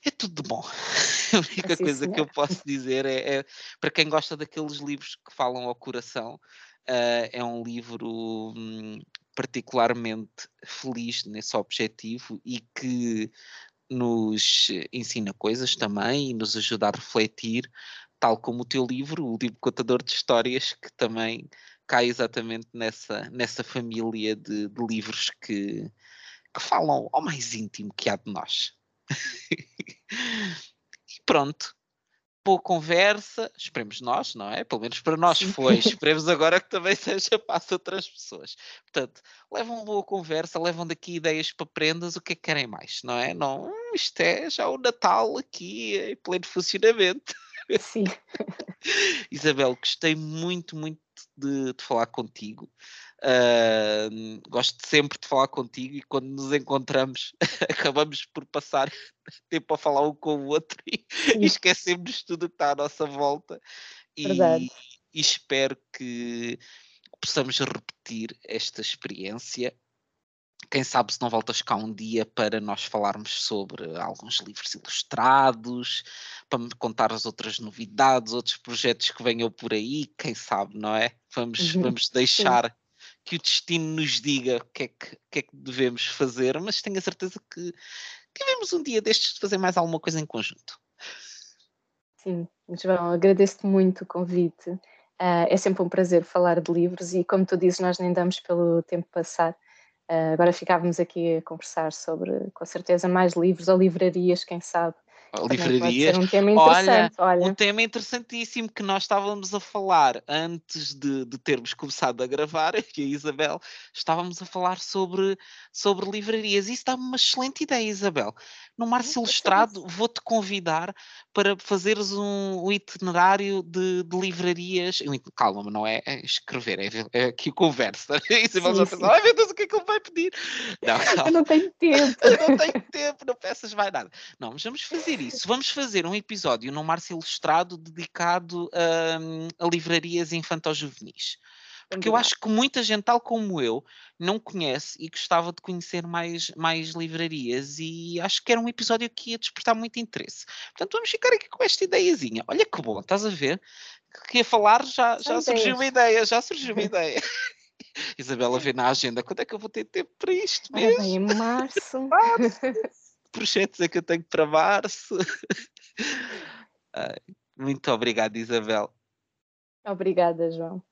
é tudo de bom. A única assim, coisa que eu posso dizer é, é, para quem gosta daqueles livros que falam ao coração, uh, é um livro hum, particularmente feliz nesse objetivo e que nos ensina coisas também e nos ajuda a refletir, tal como o teu livro, o livro Contador de Histórias, que também cai exatamente nessa, nessa família de, de livros que, que falam ao mais íntimo que há de nós e pronto. Boa conversa, esperemos nós, não é? Pelo menos para nós foi. Esperemos agora que também seja para outras pessoas. Portanto, levam boa conversa, levam daqui ideias para prendas, o que é que querem mais, não é? Não, hum, isto é já o Natal aqui em pleno funcionamento. Sim. Isabel, gostei muito, muito de, de falar contigo. Uh, gosto sempre de falar contigo e quando nos encontramos acabamos por passar tempo a falar um com o outro e, e esquecemos tudo que está à nossa volta. E, e, espero que possamos repetir esta experiência. Quem sabe se não voltas cá um dia para nós falarmos sobre alguns livros ilustrados, para me contar as outras novidades, outros projetos que venham por aí, quem sabe, não é? Vamos, uhum. vamos deixar que o destino nos diga o que é que, que, é que devemos fazer, mas tenho a certeza que, que devemos um dia destes fazer mais alguma coisa em conjunto. Sim, João, agradeço-te muito o convite. Uh, é sempre um prazer falar de livros e, como tu dizes, nós nem damos pelo tempo passar. Uh, agora ficávamos aqui a conversar sobre, com certeza, mais livros ou livrarias, quem sabe, livrarias. Um tema interessante. Olha, olha, um tema interessantíssimo que nós estávamos a falar antes de, de termos começado a gravar, que a Isabel estávamos a falar sobre, sobre livrarias. Isso dá-me uma excelente ideia, Isabel. No Março Ilustrado, vou-te convidar para fazeres um, um itinerário de, de, livrarias. Calma, não é, é escrever, é, é aqui conversa. E Isabel já pensa, ai meu Deus, o que é que ele vai pedir? Não, calma. Eu não tenho tempo. Eu não tenho tempo, não peças mais nada. Não, mas vamos fazer isso. Vamos fazer um episódio no Março Ilustrado dedicado a, a livrarias infantil-juvenis. Porque eu acho que muita gente, tal como eu, não conhece e gostava de conhecer mais, mais livrarias e acho que era um episódio que ia despertar muito interesse. Portanto, vamos ficar aqui com esta ideiazinha. Olha que bom, estás a ver? Que ia falar, já, já surgiu uma ideia, já surgiu uma ideia. Isabela vê na agenda, quando é que eu vou ter tempo para isto mesmo? em março. projetos é que eu tenho para março? Muito obrigado, Isabel. Obrigada, João.